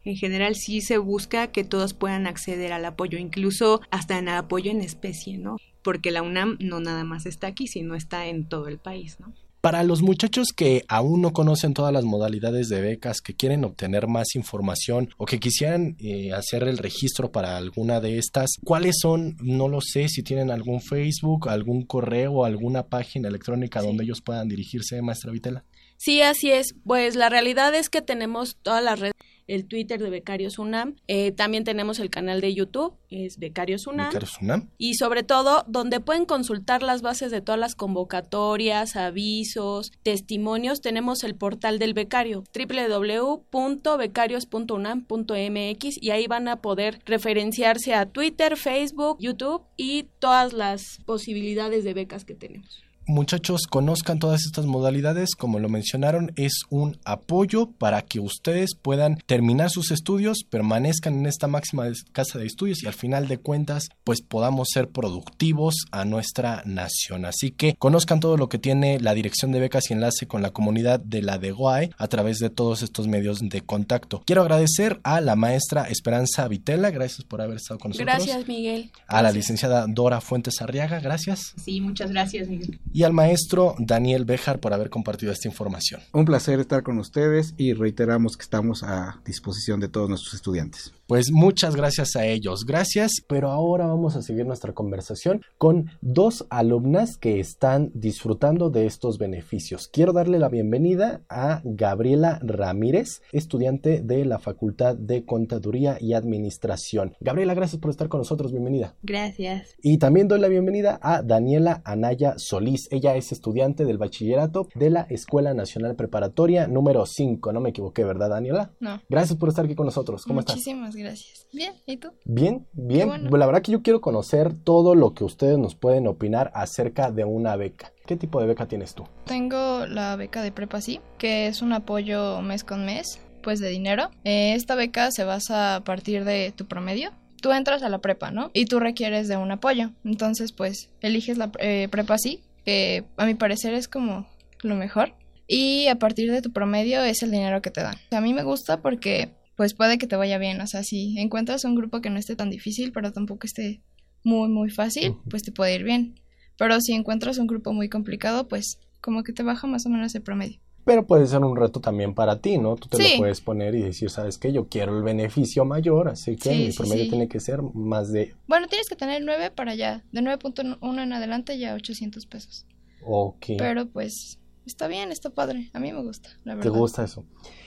en general sí se busca que todos puedan acceder al apoyo, incluso hasta en apoyo en especie, ¿no? Porque la UNAM no nada más está aquí, sino está en todo el país, ¿no? Para los muchachos que aún no conocen todas las modalidades de becas, que quieren obtener más información o que quisieran eh, hacer el registro para alguna de estas, ¿cuáles son? No lo sé, si tienen algún Facebook, algún correo, alguna página electrónica donde ellos puedan dirigirse, maestra Vitela. Sí, así es. Pues la realidad es que tenemos todas las redes el Twitter de Becarios UNAM. Eh, también tenemos el canal de YouTube, es Becarios UNAM. Becarios UNAM. Y sobre todo, donde pueden consultar las bases de todas las convocatorias, avisos, testimonios, tenemos el portal del becario, www.becarios.unam.mx y ahí van a poder referenciarse a Twitter, Facebook, YouTube y todas las posibilidades de becas que tenemos muchachos conozcan todas estas modalidades, como lo mencionaron, es un apoyo para que ustedes puedan terminar sus estudios, permanezcan en esta máxima casa de estudios y al final de cuentas pues podamos ser productivos a nuestra nación. Así que conozcan todo lo que tiene la Dirección de Becas y Enlace con la comunidad de la DEGOAE a través de todos estos medios de contacto. Quiero agradecer a la maestra Esperanza Vitela, gracias por haber estado con nosotros. Gracias, Miguel. A la licenciada Dora Fuentes Arriaga, gracias. Sí, muchas gracias, Miguel y al maestro Daniel Bejar por haber compartido esta información. Un placer estar con ustedes y reiteramos que estamos a disposición de todos nuestros estudiantes. Pues muchas gracias a ellos, gracias, pero ahora vamos a seguir nuestra conversación con dos alumnas que están disfrutando de estos beneficios. Quiero darle la bienvenida a Gabriela Ramírez, estudiante de la Facultad de Contaduría y Administración. Gabriela, gracias por estar con nosotros, bienvenida. Gracias. Y también doy la bienvenida a Daniela Anaya Solís. Ella es estudiante del bachillerato de la Escuela Nacional Preparatoria número 5. No me equivoqué, ¿verdad, Daniela? No. Gracias por estar aquí con nosotros. ¿Cómo estás? Muchísimas gracias. Bien, ¿y tú? Bien, bien. La verdad que yo quiero conocer todo lo que ustedes nos pueden opinar acerca de una beca. ¿Qué tipo de beca tienes tú? Tengo la beca de Prepa Sí, que es un apoyo mes con mes, pues de dinero. Eh, esta beca se basa a partir de tu promedio tú entras a la prepa, ¿no? Y tú requieres de un apoyo. Entonces, pues, eliges la eh, prepa sí, que a mi parecer es como lo mejor. Y a partir de tu promedio es el dinero que te dan. A mí me gusta porque pues puede que te vaya bien. O sea, si encuentras un grupo que no esté tan difícil, pero tampoco esté muy, muy fácil, pues te puede ir bien. Pero si encuentras un grupo muy complicado, pues como que te baja más o menos el promedio. Pero puede ser un reto también para ti, ¿no? Tú te lo puedes poner y decir, ¿sabes qué? Yo quiero el beneficio mayor, así que mi promedio tiene que ser más de... Bueno, tienes que tener 9 para allá. De 9.1 en adelante ya 800 pesos. Ok. Pero pues está bien, está padre. A mí me gusta, la verdad. ¿Te gusta eso?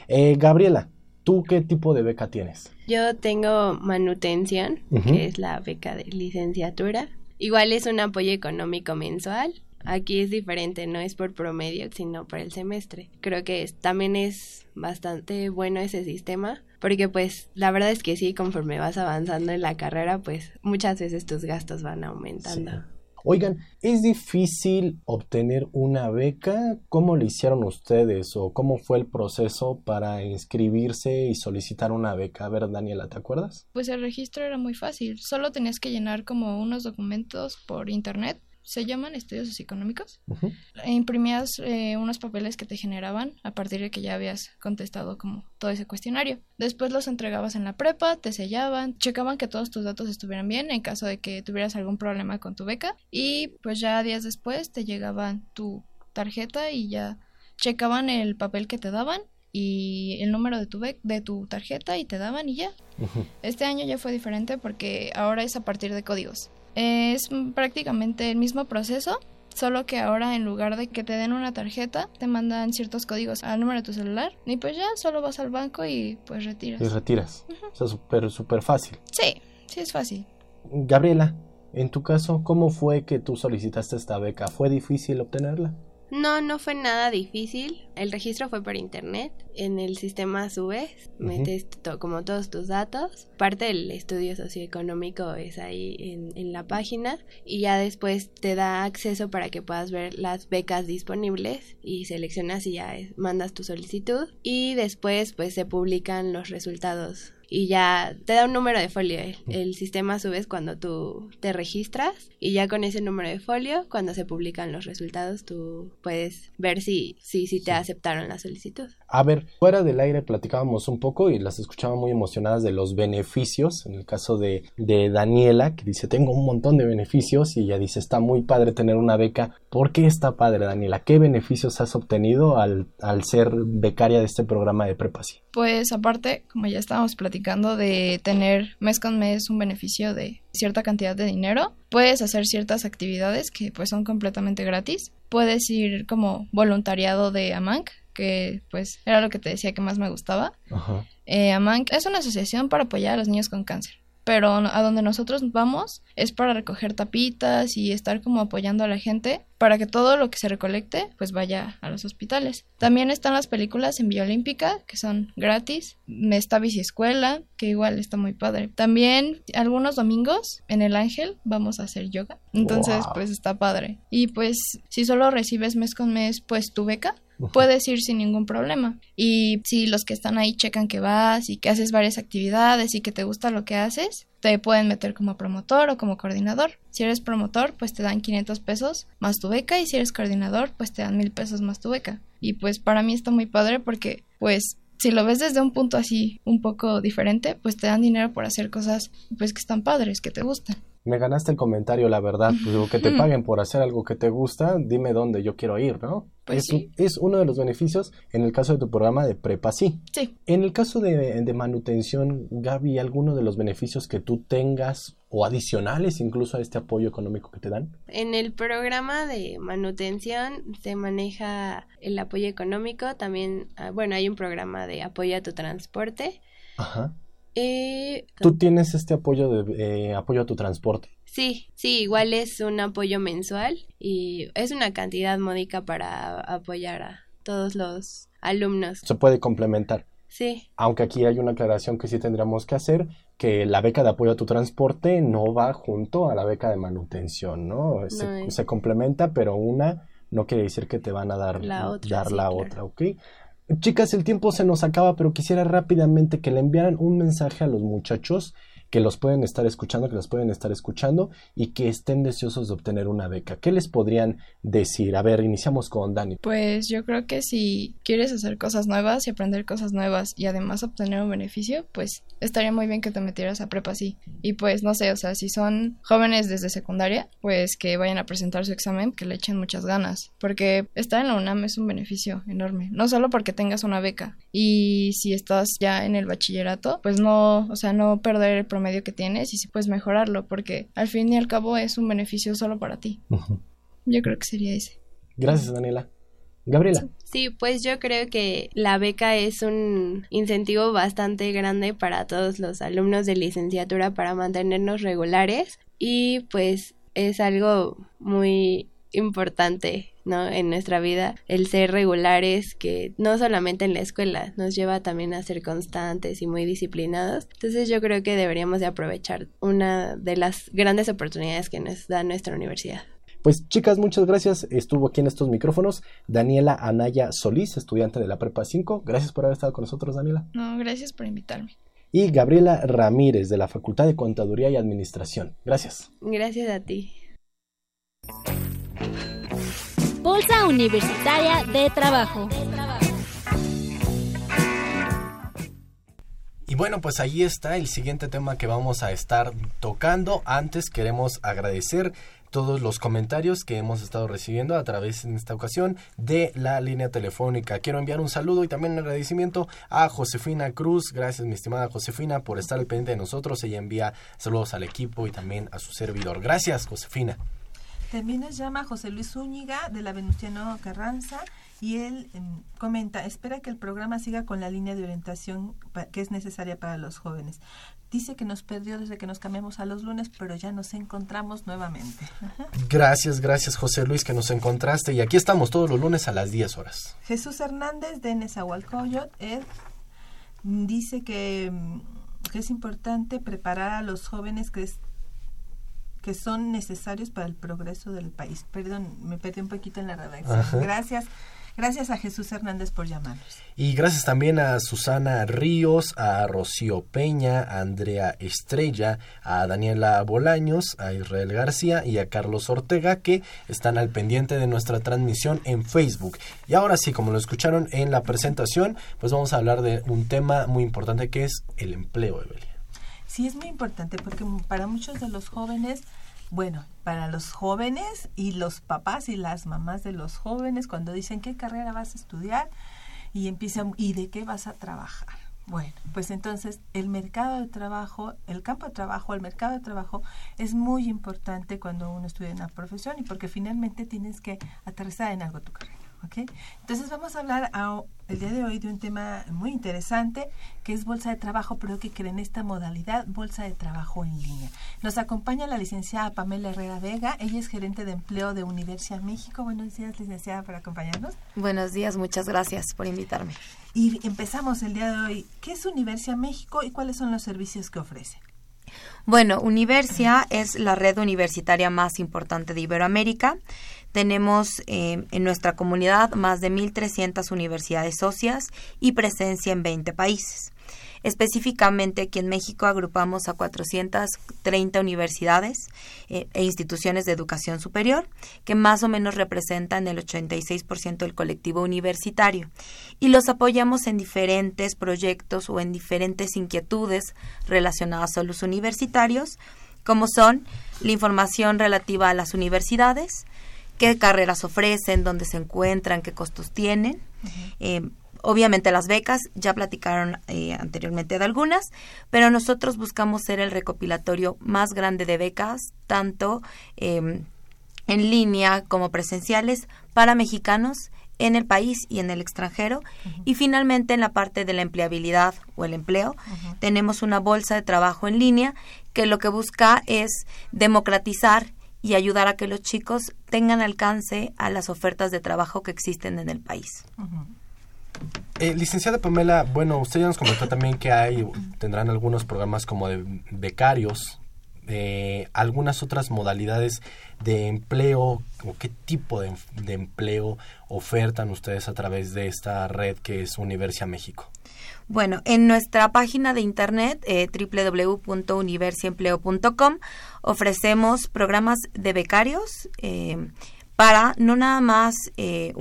Eh, Gabriela, ¿tú qué tipo de beca tienes? Yo tengo manutención, que es la beca de licenciatura. Igual es un apoyo económico mensual Aquí es diferente, no es por promedio, sino por el semestre. Creo que también es bastante bueno ese sistema, porque pues la verdad es que sí, conforme vas avanzando en la carrera, pues muchas veces tus gastos van aumentando. Oigan, ¿es difícil obtener una beca? ¿Cómo lo hicieron ustedes o cómo fue el proceso para inscribirse y solicitar una beca? A ver, Daniela, ¿te acuerdas? Pues el registro era muy fácil, solo tenías que llenar como unos documentos por internet se llaman estudios socioeconómicos. E imprimías eh, unos papeles que te generaban a partir de que ya habías contestado como todo ese cuestionario. Después los entregabas en la prepa, te sellaban, checaban que todos tus datos estuvieran bien en caso de que tuvieras algún problema con tu beca y pues ya días después te llegaban tu tarjeta y ya checaban el papel que te daban y el número de tu, de tu tarjeta y te daban y ya. Este año ya fue diferente porque ahora es a partir de códigos. Es prácticamente el mismo proceso, Solo que ahora en lugar de que te den una tarjeta, te mandan ciertos códigos al número de tu celular y pues ya solo vas al banco y pues retiras. Y retiras. O sea, súper, súper fácil. Sí, sí es fácil. Gabriela, en tu caso, ¿cómo fue que tú solicitaste esta beca? ¿Fue difícil obtenerla? No, no fue nada difícil. El registro fue por internet. En el sistema subes, metes como todos tus datos. Parte del estudio socioeconómico es ahí en, en, la página. Y ya después te da acceso para que puedas ver las becas disponibles. Y seleccionas y ya mandas tu solicitud. Y después pues se publican los resultados y ya te da un número de folio. El, el, sistema subes cuando tú te registras y ya con ese número de folio, cuando se publican los resultados, tú puedes ver si, si, si te aceptaron la solicitud. A ver, fuera del aire platicábamos un poco y las escuchaba muy emocionadas de los beneficios. En el caso de, Daniela, que dice, tengo un montón de beneficios y ella dice, está muy padre tener una beca. ¿Por qué está padre, Daniela? ¿Qué beneficios has obtenido al, al ser becaria de este programa de Prepasi? Pues aparte, como ya estábamos platicando, de tener mes con mes un beneficio de cierta cantidad de dinero, puedes hacer ciertas actividades que pues son completamente gratis. Puedes ir como voluntariado de AMANC, que pues era lo que te decía que más me gustaba. Ajá. Eh, AMANC es una asociación para apoyar a los niños con cáncer pero a donde nosotros vamos es para recoger tapitas y estar como apoyando a la gente para que todo lo que se recolecte pues vaya a los hospitales. También están las películas en Vía Olímpica que son gratis. Está Escuela que igual está muy padre. También algunos domingos en El Ángel vamos a hacer yoga. Entonces Wow. pues está padre. Y pues si solo recibes mes con mes pues tu beca puedes ir sin ningún problema. Y si los que están ahí checan que vas y que haces varias actividades y que te gusta lo que haces, te pueden meter como promotor o como coordinador. Si eres promotor, pues te dan 500 pesos más tu beca y si eres coordinador, pues te dan mil pesos más tu beca. Y pues para mí está muy padre porque pues si lo ves desde un punto así un poco diferente, pues te dan dinero por hacer cosas pues que están padres, que te gustan. Me ganaste el comentario, la verdad. Pues, digo, que te paguen por hacer algo que te gusta, dime dónde yo quiero ir, ¿no? Pues es, sí. es uno de los beneficios en el caso de tu programa de Prepa, sí. Sí. En el caso de, de manutención, Gaby, ¿alguno de los beneficios que tú tengas o adicionales incluso a este apoyo económico que te dan? En el programa de manutención se maneja el apoyo económico, también, ah, bueno, hay un programa de apoyo a tu transporte. Ajá. ¿Tú tienes este apoyo de eh, apoyo a tu transporte? sí, sí, igual es un apoyo mensual y es una cantidad módica para apoyar a todos los alumnos. Se puede complementar. Sí, Aunque aquí hay una aclaración que sí tendríamos que hacer, que la beca de apoyo a tu transporte no va junto a la beca de manutención, ¿no? Se, No es- se complementa, pero una no quiere decir que te van a dar La otra, dar sí, la claro. otra, ¿ok? Chicas, el tiempo se nos acaba, pero quisiera rápidamente que le enviaran un mensaje a los muchachos que los pueden estar escuchando, que los pueden estar escuchando y que estén deseosos de obtener una beca. ¿Qué les podrían decir? A ver, iniciamos con Dani. Pues yo creo que si quieres hacer cosas nuevas y aprender cosas nuevas y además obtener un beneficio, pues estaría muy bien que te metieras a prepa sí. Y pues no sé, o sea, si son jóvenes desde secundaria, pues que vayan a presentar su examen, que le echen muchas ganas, porque estar en la UNAM es un beneficio enorme, no solo porque tengas una beca y si estás ya en el bachillerato, pues no, o sea, no perder el promedio que tienes y sí puedes mejorarlo, porque al fin y al cabo es un beneficio solo para ti. Yo creo que sería ese. Gracias, Daniela. Gabriela. Sí, pues yo creo que la beca es un incentivo bastante grande para todos los alumnos de licenciatura para mantenernos regulares y pues es algo muy importante, ¿no? En nuestra vida, el ser regulares que no solamente en la escuela nos lleva también a ser constantes y muy disciplinados. Entonces yo creo que deberíamos de aprovechar una de las grandes oportunidades que nos da nuestra universidad. Pues chicas, muchas gracias. Estuvo aquí en estos micrófonos Daniela Anaya Solís, estudiante de la Prepa 5. Gracias por haber estado con nosotros, Daniela. No, gracias por invitarme. Y Gabriela Ramírez, de la Facultad de Contaduría y Administración. Gracias. Gracias a ti. Bolsa Universitaria de Trabajo. Y bueno, pues ahí está el siguiente tema que vamos a estar tocando. Antes queremos agradecer todos los comentarios que hemos estado recibiendo a través en esta ocasión de la línea telefónica. Quiero enviar un saludo y también un agradecimiento a Josefina Cruz. Gracias, mi estimada Josefina, por estar al pendiente de nosotros. Ella envía saludos al equipo y también a su servidor. Gracias, Josefina. También nos llama José Luis Zúñiga de la Venustiano Carranza y él em, comenta, espera que el programa siga con la línea de orientación que es necesaria para los jóvenes. Dice que nos perdió desde que nos cambiamos a los lunes, pero ya nos encontramos nuevamente. Gracias, gracias José Luis que nos encontraste y aquí estamos todos los lunes a las 10 horas. Jesús Hernández de Nezahualcóyotl él dice que, que es importante preparar a los jóvenes que que son necesarios para el progreso del país. Perdón, me perdí un poquito en la redacción. Gracias. Gracias a Jesús Hernández por llamarnos. Y gracias también a Susana Ríos, a Rocío Peña, a Andrea Estrella, a Daniela Bolaños, a Israel García y a Carlos Ortega que están al pendiente de nuestra transmisión en Facebook. Y ahora sí, como lo escucharon en la presentación, pues vamos a hablar de un tema muy importante que es el empleo, Evelia. Sí, es muy importante porque para muchos de los jóvenes bueno, para los jóvenes y los papás y las mamás de los jóvenes, cuando dicen qué carrera vas a estudiar y empiezan, ¿y de qué vas a trabajar? Bueno, pues entonces el mercado de trabajo, el campo de trabajo, el mercado de trabajo es muy importante cuando uno estudia una profesión y porque finalmente tienes que aterrizar en algo tu carrera. Entonces vamos a hablar el día de hoy de un tema muy interesante que es bolsa de trabajo, pero que creen esta modalidad, bolsa de trabajo en línea. Nos acompaña la licenciada Pamela Herrera Vega, ella es gerente de empleo de Universidad México. Buenos días, licenciada, por acompañarnos. Buenos días, muchas gracias por invitarme. Y empezamos el día de hoy. ¿Qué es Universidad México y cuáles son los servicios que ofrece? Bueno, Universia es la red universitaria más importante de Iberoamérica. Tenemos eh, en nuestra comunidad más de 1.300 universidades socias y presencia en 20 países. Específicamente aquí en México agrupamos a 430 universidades eh, e instituciones de educación superior que más o menos representan el 86% del colectivo universitario y los apoyamos en diferentes proyectos o en diferentes inquietudes relacionadas a los universitarios como son la información relativa a las universidades, qué carreras ofrecen, dónde se encuentran, qué costos tienen. Eh, obviamente las becas, ya platicaron eh, anteriormente de algunas, pero nosotros buscamos ser el recopilatorio más grande de becas, tanto em, en línea como presenciales, para mexicanos en el país y en el extranjero. Y finalmente en la parte de la empleabilidad o el empleo, tenemos una bolsa de trabajo en línea que lo que busca es democratizar y ayudar a que los chicos tengan alcance a las ofertas de trabajo que existen en el país. Eh, licenciada Pamela, bueno, usted ya nos comentó también que hay, tendrán algunos programas como de becarios, eh, algunas otras modalidades de empleo o qué tipo de, de, empleo ofertan ustedes a través de esta red que es Universia México. Bueno, en nuestra página de internet eh, www.universiempleo.com ofrecemos programas de becarios eh, para no nada más eh,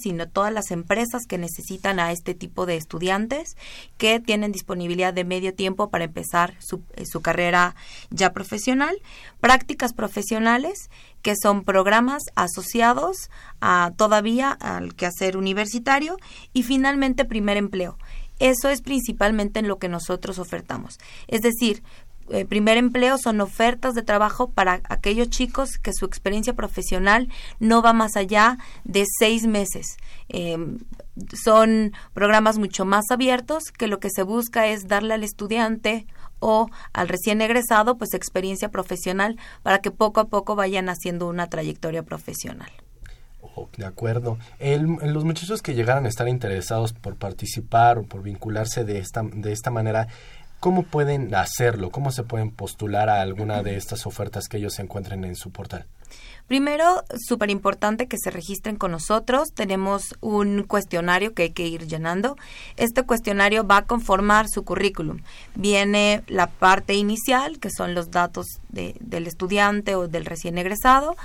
sino todas las empresas que necesitan a este tipo de estudiantes que tienen disponibilidad de medio tiempo para empezar su, eh, su carrera ya profesional, prácticas profesionales que son programas asociados a todavía al quehacer universitario. Y finalmente primer empleo. Eso es principalmente en lo que nosotros ofertamos. Es decir, eh, primer empleo son ofertas de trabajo para aquellos chicos que su experiencia profesional no va más allá de seis meses. Em, son programas mucho más abiertos que lo que se busca es darle al estudiante o al recién egresado pues experiencia profesional para que poco a poco vayan haciendo una trayectoria profesional. Oh, de acuerdo. los muchachos que llegaran a estar interesados por participar o por vincularse de esta, de esta manera, ¿cómo pueden hacerlo? ¿Cómo se pueden postular a alguna de estas ofertas que ellos encuentren en su portal? Primero, súper importante que se registren con nosotros. Tenemos un cuestionario que hay que ir llenando. Este cuestionario va a conformar su currículum. Viene la parte inicial, que son los datos del estudiante o del recién egresado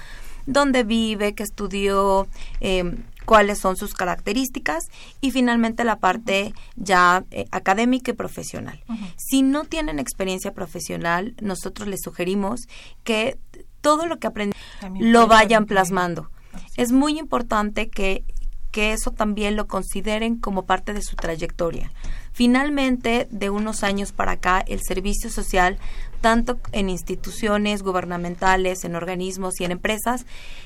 dónde vive, qué estudió, em, cuáles son sus características y finalmente la parte ya eh, académica y profesional. Si no tienen experiencia profesional, nosotros les sugerimos que todo lo que aprenden lo vayan plasmando. Es muy importante que, que eso también lo consideren como parte de su trayectoria Finalmente, de unos años para acá, el servicio social, tanto en instituciones gubernamentales, en organismos y en empresas,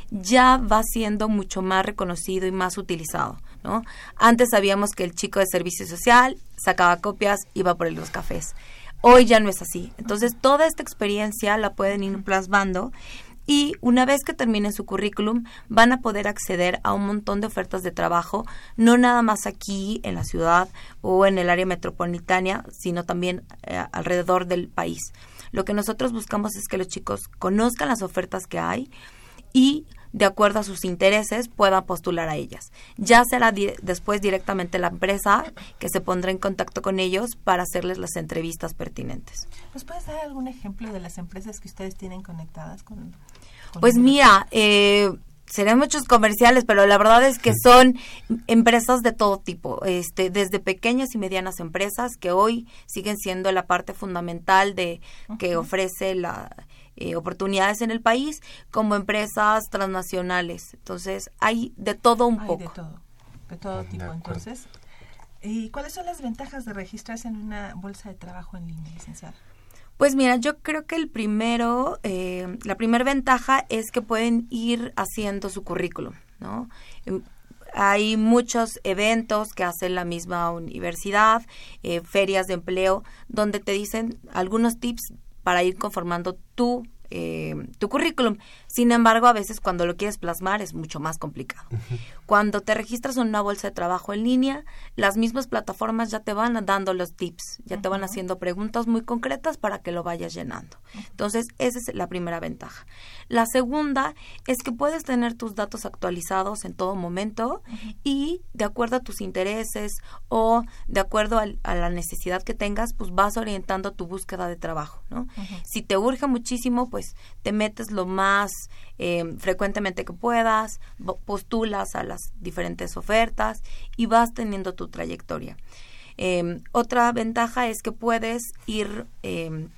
ya va siendo mucho más reconocido y más utilizado. ¿no? Antes sabíamos que el chico de servicio social sacaba copias, iba por los cafés. Hoy ya no es así. Entonces, toda esta experiencia la pueden ir plasmando y una vez que terminen su currículum van a poder acceder a un montón de ofertas de trabajo, no nada más aquí en la ciudad o en el área metropolitana, sino también eh, alrededor del país. Lo que nosotros buscamos es que los chicos conozcan las ofertas que hay y de acuerdo a sus intereses puedan postular a ellas. Ya será después directamente la empresa que se pondrá en contacto con ellos para hacerles las entrevistas pertinentes. ¿Nos puedes dar algún ejemplo de las empresas que ustedes tienen conectadas con pues mira, eh, serían muchos comerciales, pero la verdad es que son empresas de todo tipo, este, desde pequeñas y medianas empresas que hoy siguen siendo la parte fundamental de que ofrece la eh, oportunidades en el país, como empresas transnacionales. Entonces hay de todo un poco. De todo, de todo tipo. Entonces, ¿y cuáles son las ventajas de registrarse en una bolsa de trabajo en línea, licenciada? Pues mira, yo creo que el primero, eh, la primera ventaja es que pueden ir haciendo su currículum, ¿no? Em, hay muchos eventos que hace la misma universidad, eh, ferias de empleo, donde te dicen algunos tips para ir conformando tu eh, tu currículum. Sin embargo, a veces cuando lo quieres plasmar es mucho más complicado. Cuando te registras en una bolsa de trabajo en línea, las mismas plataformas ya te van dando los tips, ya te van haciendo preguntas muy concretas para que lo vayas llenando. Entonces, esa es la primera ventaja. La segunda es que puedes tener tus datos actualizados en todo momento y de acuerdo a tus intereses o de acuerdo a la necesidad que tengas, pues vas orientando tu búsqueda de trabajo, ¿no? Si te urge muchísimo, pues te metes lo más eh, frecuentemente que puedas, postulas a las diferentes ofertas y vas teniendo tu trayectoria. Em, otra ventaja es que puedes ir em,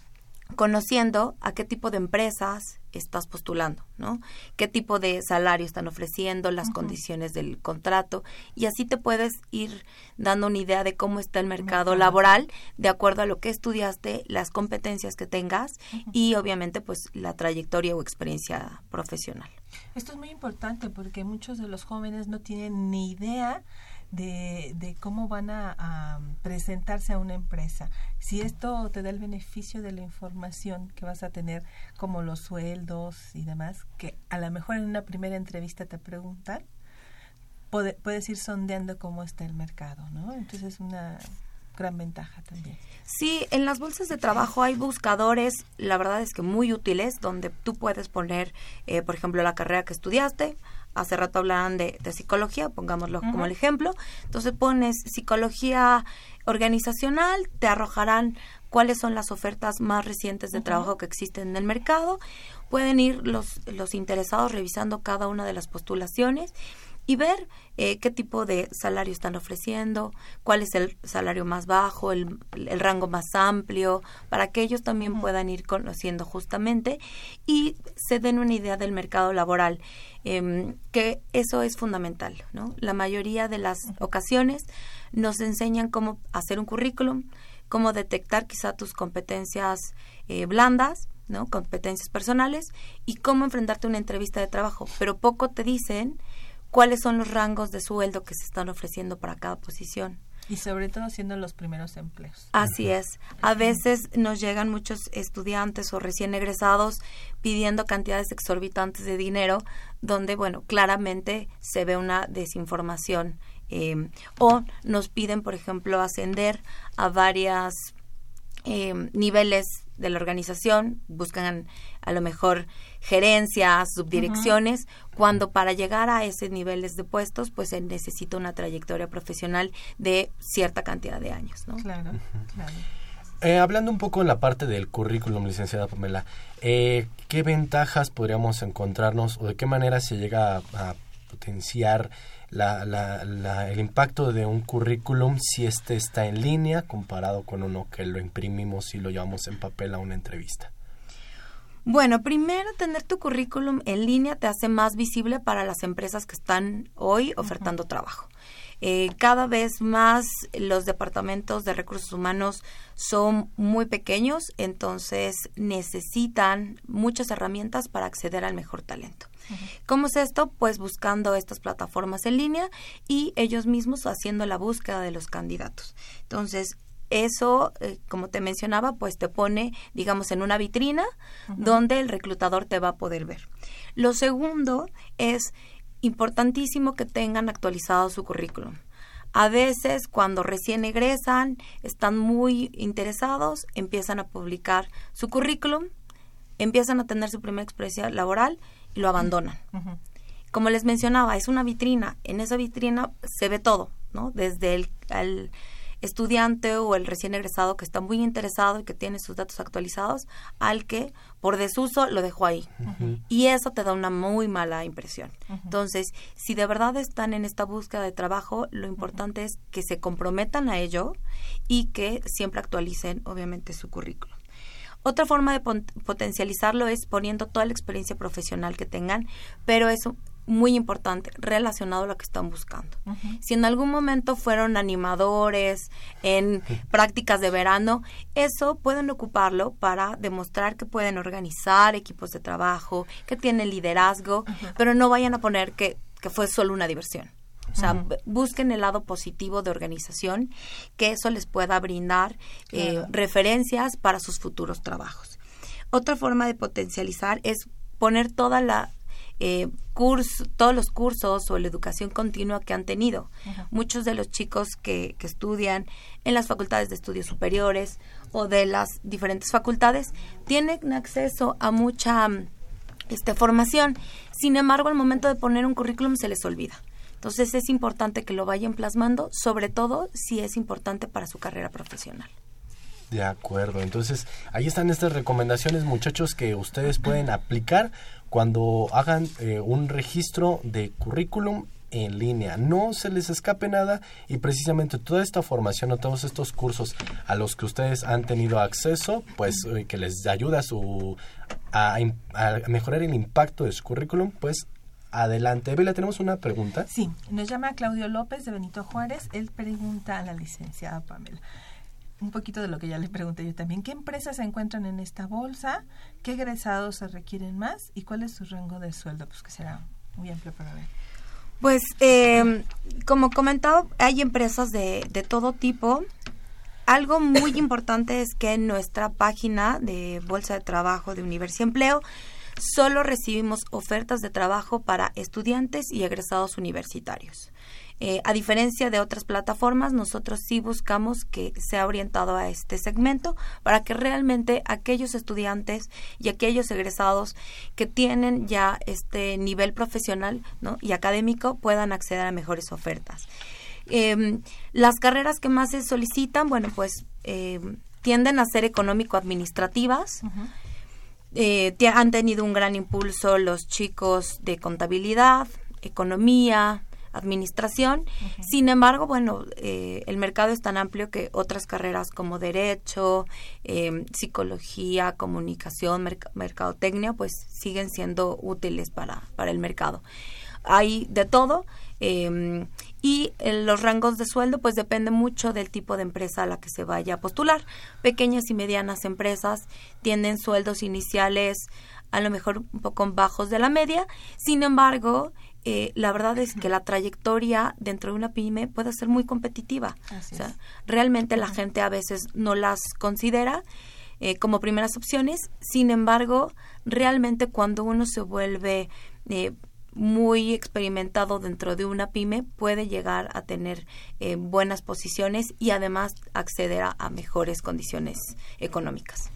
conociendo a qué tipo de empresas estás postulando, ¿no? Qué tipo de salario están ofreciendo, las condiciones del contrato y así te puedes ir dando una idea de cómo está el mercado laboral de acuerdo a lo que estudiaste, las competencias que tengas y obviamente pues la trayectoria o experiencia profesional. Esto es muy importante porque muchos de los jóvenes no tienen ni idea de, de cómo van a, presentarse a una empresa. Si esto te da el beneficio de la información que vas a tener, como los sueldos y demás, que a lo mejor en una primera entrevista te preguntan, puedes ir sondeando cómo está el mercado, ¿no? Entonces es una gran ventaja también. Sí, en las bolsas de trabajo hay buscadores, la verdad es que muy útiles, donde tú puedes poner, eh, por ejemplo, la carrera que estudiaste, hace rato hablaban de, psicología, pongámoslo como el ejemplo. Entonces pones psicología organizacional, te arrojarán cuáles son las ofertas más recientes de trabajo que existen en el mercado. Pueden ir los, los interesados revisando cada una de las postulaciones y ver eh, qué tipo de salario están ofreciendo, cuál es el salario más bajo, el, el rango más amplio, para que ellos también puedan ir conociendo justamente y se den una idea del mercado laboral, eh, que eso es fundamental. ¿no? La mayoría de las ocasiones nos enseñan cómo hacer un currículum, cómo detectar quizá tus competencias eh, blandas, ¿no? competencias personales y cómo enfrentarte a una entrevista de trabajo, pero poco te dicen cuáles son los rangos de sueldo que se están ofreciendo para cada posición. Y sobre todo siendo los primeros empleos. Así es. A veces nos llegan muchos estudiantes o recién egresados pidiendo cantidades exorbitantes de dinero, donde, bueno, claramente se ve una desinformación. Eh, o nos piden, por ejemplo, ascender a varias eh, niveles de la organización, buscan a lo mejor gerencias, subdirecciones, cuando para llegar a esos niveles de puestos, pues se necesita una trayectoria profesional de cierta cantidad de años, ¿no? Claro, claro. Eh, hablando un poco en la parte del currículum, licenciada Pamela, eh, ¿qué ventajas podríamos encontrarnos o de qué manera se llega a potenciar la, la, el impacto de un currículum si este está en línea comparado con uno que lo imprimimos y lo llevamos en papel a una entrevista? Bueno, primero tener tu currículum en línea te hace más visible para las empresas que están hoy ofertando trabajo. Eh, cada vez más los departamentos de recursos humanos son muy pequeños, entonces necesitan muchas herramientas para acceder al mejor talento. ¿Cómo es esto? Pues buscando estas plataformas en línea y ellos mismos haciendo la búsqueda de los candidatos. Entonces, eso, eh, como te mencionaba, pues te pone, digamos, en una vitrina donde el reclutador te va a poder ver. Lo segundo es importantísimo que tengan actualizado su currículum. A veces cuando recién egresan, están muy interesados, empiezan a publicar su currículum, empiezan a tener su primera experiencia laboral y lo abandonan. Como les mencionaba, es una vitrina. En esa vitrina se ve todo, ¿no? Desde el, estudiante o el recién egresado que está muy interesado y que tiene sus datos actualizados al que por desuso lo dejó ahí. Y eso te da una muy mala impresión. Entonces, si de verdad están en esta búsqueda de trabajo, lo importante es que se comprometan a ello y que siempre actualicen, obviamente, su currículum. Otra forma de potencializarlo es poniendo toda la experiencia profesional que tengan, pero eso muy importante relacionado a lo que están buscando. Si en algún momento fueron animadores en prácticas de verano, eso pueden ocuparlo para demostrar que pueden organizar equipos de trabajo, que tienen liderazgo, pero no vayan a poner que, que fue solo una diversión. O sea, busquen el lado positivo de organización, que eso les pueda brindar eh, referencias para sus futuros trabajos. Otra forma de potencializar es poner toda la eh, curso, todos los cursos o la educación continua que han tenido. Muchos de los chicos que, que, estudian en las facultades de estudios superiores o de las diferentes facultades tienen acceso a mucha este, formación. Sin embargo, al momento de poner un currículum se les olvida. Entonces es importante que lo vayan plasmando, sobre todo si es importante para su carrera profesional. De acuerdo, entonces ahí están estas recomendaciones muchachos que ustedes pueden aplicar cuando hagan eh, un registro de currículum en línea. No se les escape nada y precisamente toda esta formación o todos estos cursos a los que ustedes han tenido acceso, pues eh, que les ayuda a, su, a, mejorar el impacto de su currículum, pues adelante. Bela, tenemos una pregunta. Sí, nos llama Claudio López de Benito Juárez. Él pregunta a la licenciada Pamela un poquito de lo que ya le pregunté yo también. ¿Qué empresas se encuentran en esta bolsa? ¿Qué egresados se requieren más? ¿Y cuál es su rango de sueldo? Pues que será muy amplio para ver. Pues, eh, como comentado, hay empresas de, de todo tipo. Algo muy importante es que en nuestra página de Bolsa de Trabajo de Universidad Empleo solo recibimos ofertas de trabajo para estudiantes y egresados universitarios. Eh, a diferencia de otras plataformas, nosotros sí buscamos que sea orientado a este segmento para que realmente aquellos estudiantes y aquellos egresados que tienen ya este nivel profesional y académico puedan acceder a mejores ofertas. Em, las carreras que más se solicitan, bueno, pues em, tienden a ser económico-administrativas. Eh, han tenido un gran impulso los chicos de contabilidad, economía, administración. Sin embargo, bueno, eh, el mercado es tan amplio que otras carreras como derecho, em, psicología, comunicación, mercadotecnia, pues siguen siendo útiles para, para el mercado. Hay de todo. Em, y los rangos de sueldo pues depende mucho del tipo de empresa a la que se vaya a postular. Pequeñas y medianas empresas tienen sueldos iniciales a lo mejor un poco bajos de la media, sin embargo, eh, la verdad es que la trayectoria dentro de una pyme puede ser muy competitiva. o sea, realmente la gente a veces no las considera eh, como primeras opciones. Sin embargo, realmente cuando uno se vuelve eh, muy experimentado dentro de una pyme puede llegar a tener buenas posiciones y además acceder a, a mejores condiciones económicas.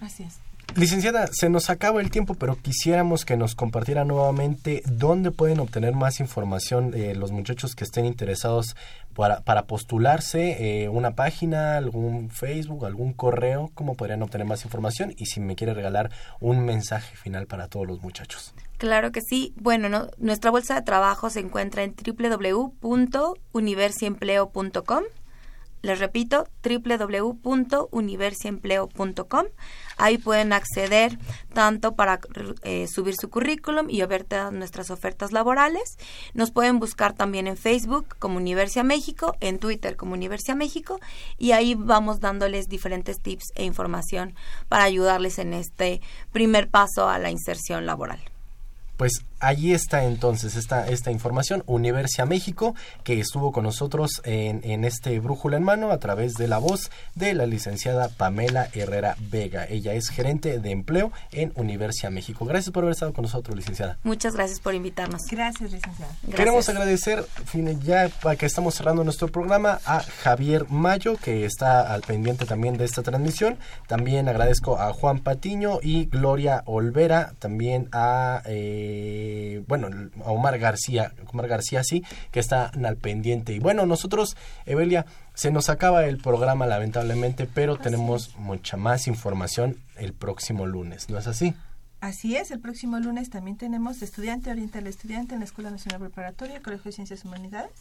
Gracias. Licenciada, se nos acaba el tiempo, pero quisiéramos que nos compartiera nuevamente dónde pueden obtener más información eh, los muchachos que estén interesados para, postularse, eh, una página, algún Facebook, algún correo, cómo podrían obtener más información y si me quiere regalar un mensaje final para todos los muchachos. Claro que sí. Bueno, nuestra bolsa de trabajo se encuentra en www.universiempleo.com Les repito, www.universiempleo.com. Ahí pueden acceder tanto para eh, subir su currículum y ver todas nuestras ofertas laborales. Nos pueden buscar también en Facebook como Universia México, en Twitter como Universia México y ahí vamos dándoles diferentes tips e información para ayudarles en este primer paso a la inserción laboral. Pues allí está entonces esta, esta información, Universia México, que estuvo con nosotros en, en, este Brújula en Mano a través de la voz de la licenciada Pamela Herrera Vega. Ella es gerente de empleo en Universia México. Gracias por haber estado con nosotros, licenciada. Muchas gracias por invitarnos. Gracias, licenciada. Queremos agradecer, ya para que estamos cerrando nuestro programa, a Javier Mayo, que está al pendiente también de esta transmisión. También agradezco a Juan Patiño y Gloria Olvera, también a... Eh, eh, bueno, a Omar García, Omar García sí, que está al pendiente. Y bueno, nosotros, Evelia, se nos acaba el programa lamentablemente, pero tenemos mucha más información el próximo lunes, ¿no es así? Así es, el próximo lunes también tenemos Estudiante Oriental Estudiante en la Escuela Nacional Preparatoria, Colegio de Ciencias Humanidades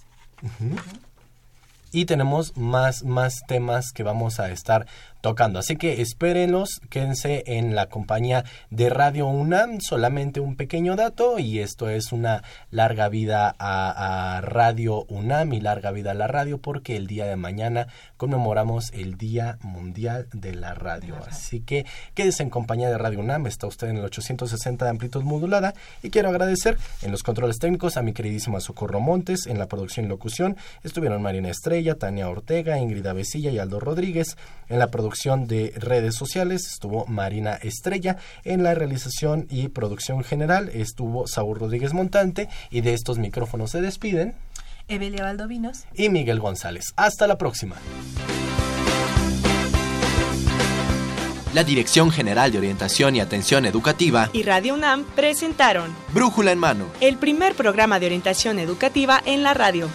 y tenemos más, más temas que vamos a estar tocando. Así que espérenlos, quédense en la compañía de Radio UNAM. Solamente un pequeño dato y esto es una larga vida a, Radio UNAM y larga vida a la radio porque el día de mañana conmemoramos el Día Mundial de la Radio. Así que quédese en compañía de Radio UNAM. Está usted en el 860 de amplitud modulada y quiero agradecer en los controles técnicos a mi queridísima Socorro Montes en la producción y locución. Estuvieron Marina Estrella, Tania Ortega, Ingrid Avesilla y Aldo Rodríguez en la producción de redes sociales estuvo Marina Estrella. En la realización y producción general estuvo Saúl Rodríguez Montante. Y de estos micrófonos se despiden. Evelia Valdovinos. Y Miguel González. Hasta la próxima. La Dirección General de Orientación y Atención Educativa y Radio UNAM presentaron Brújula en Mano, el primer programa de orientación educativa en la radio.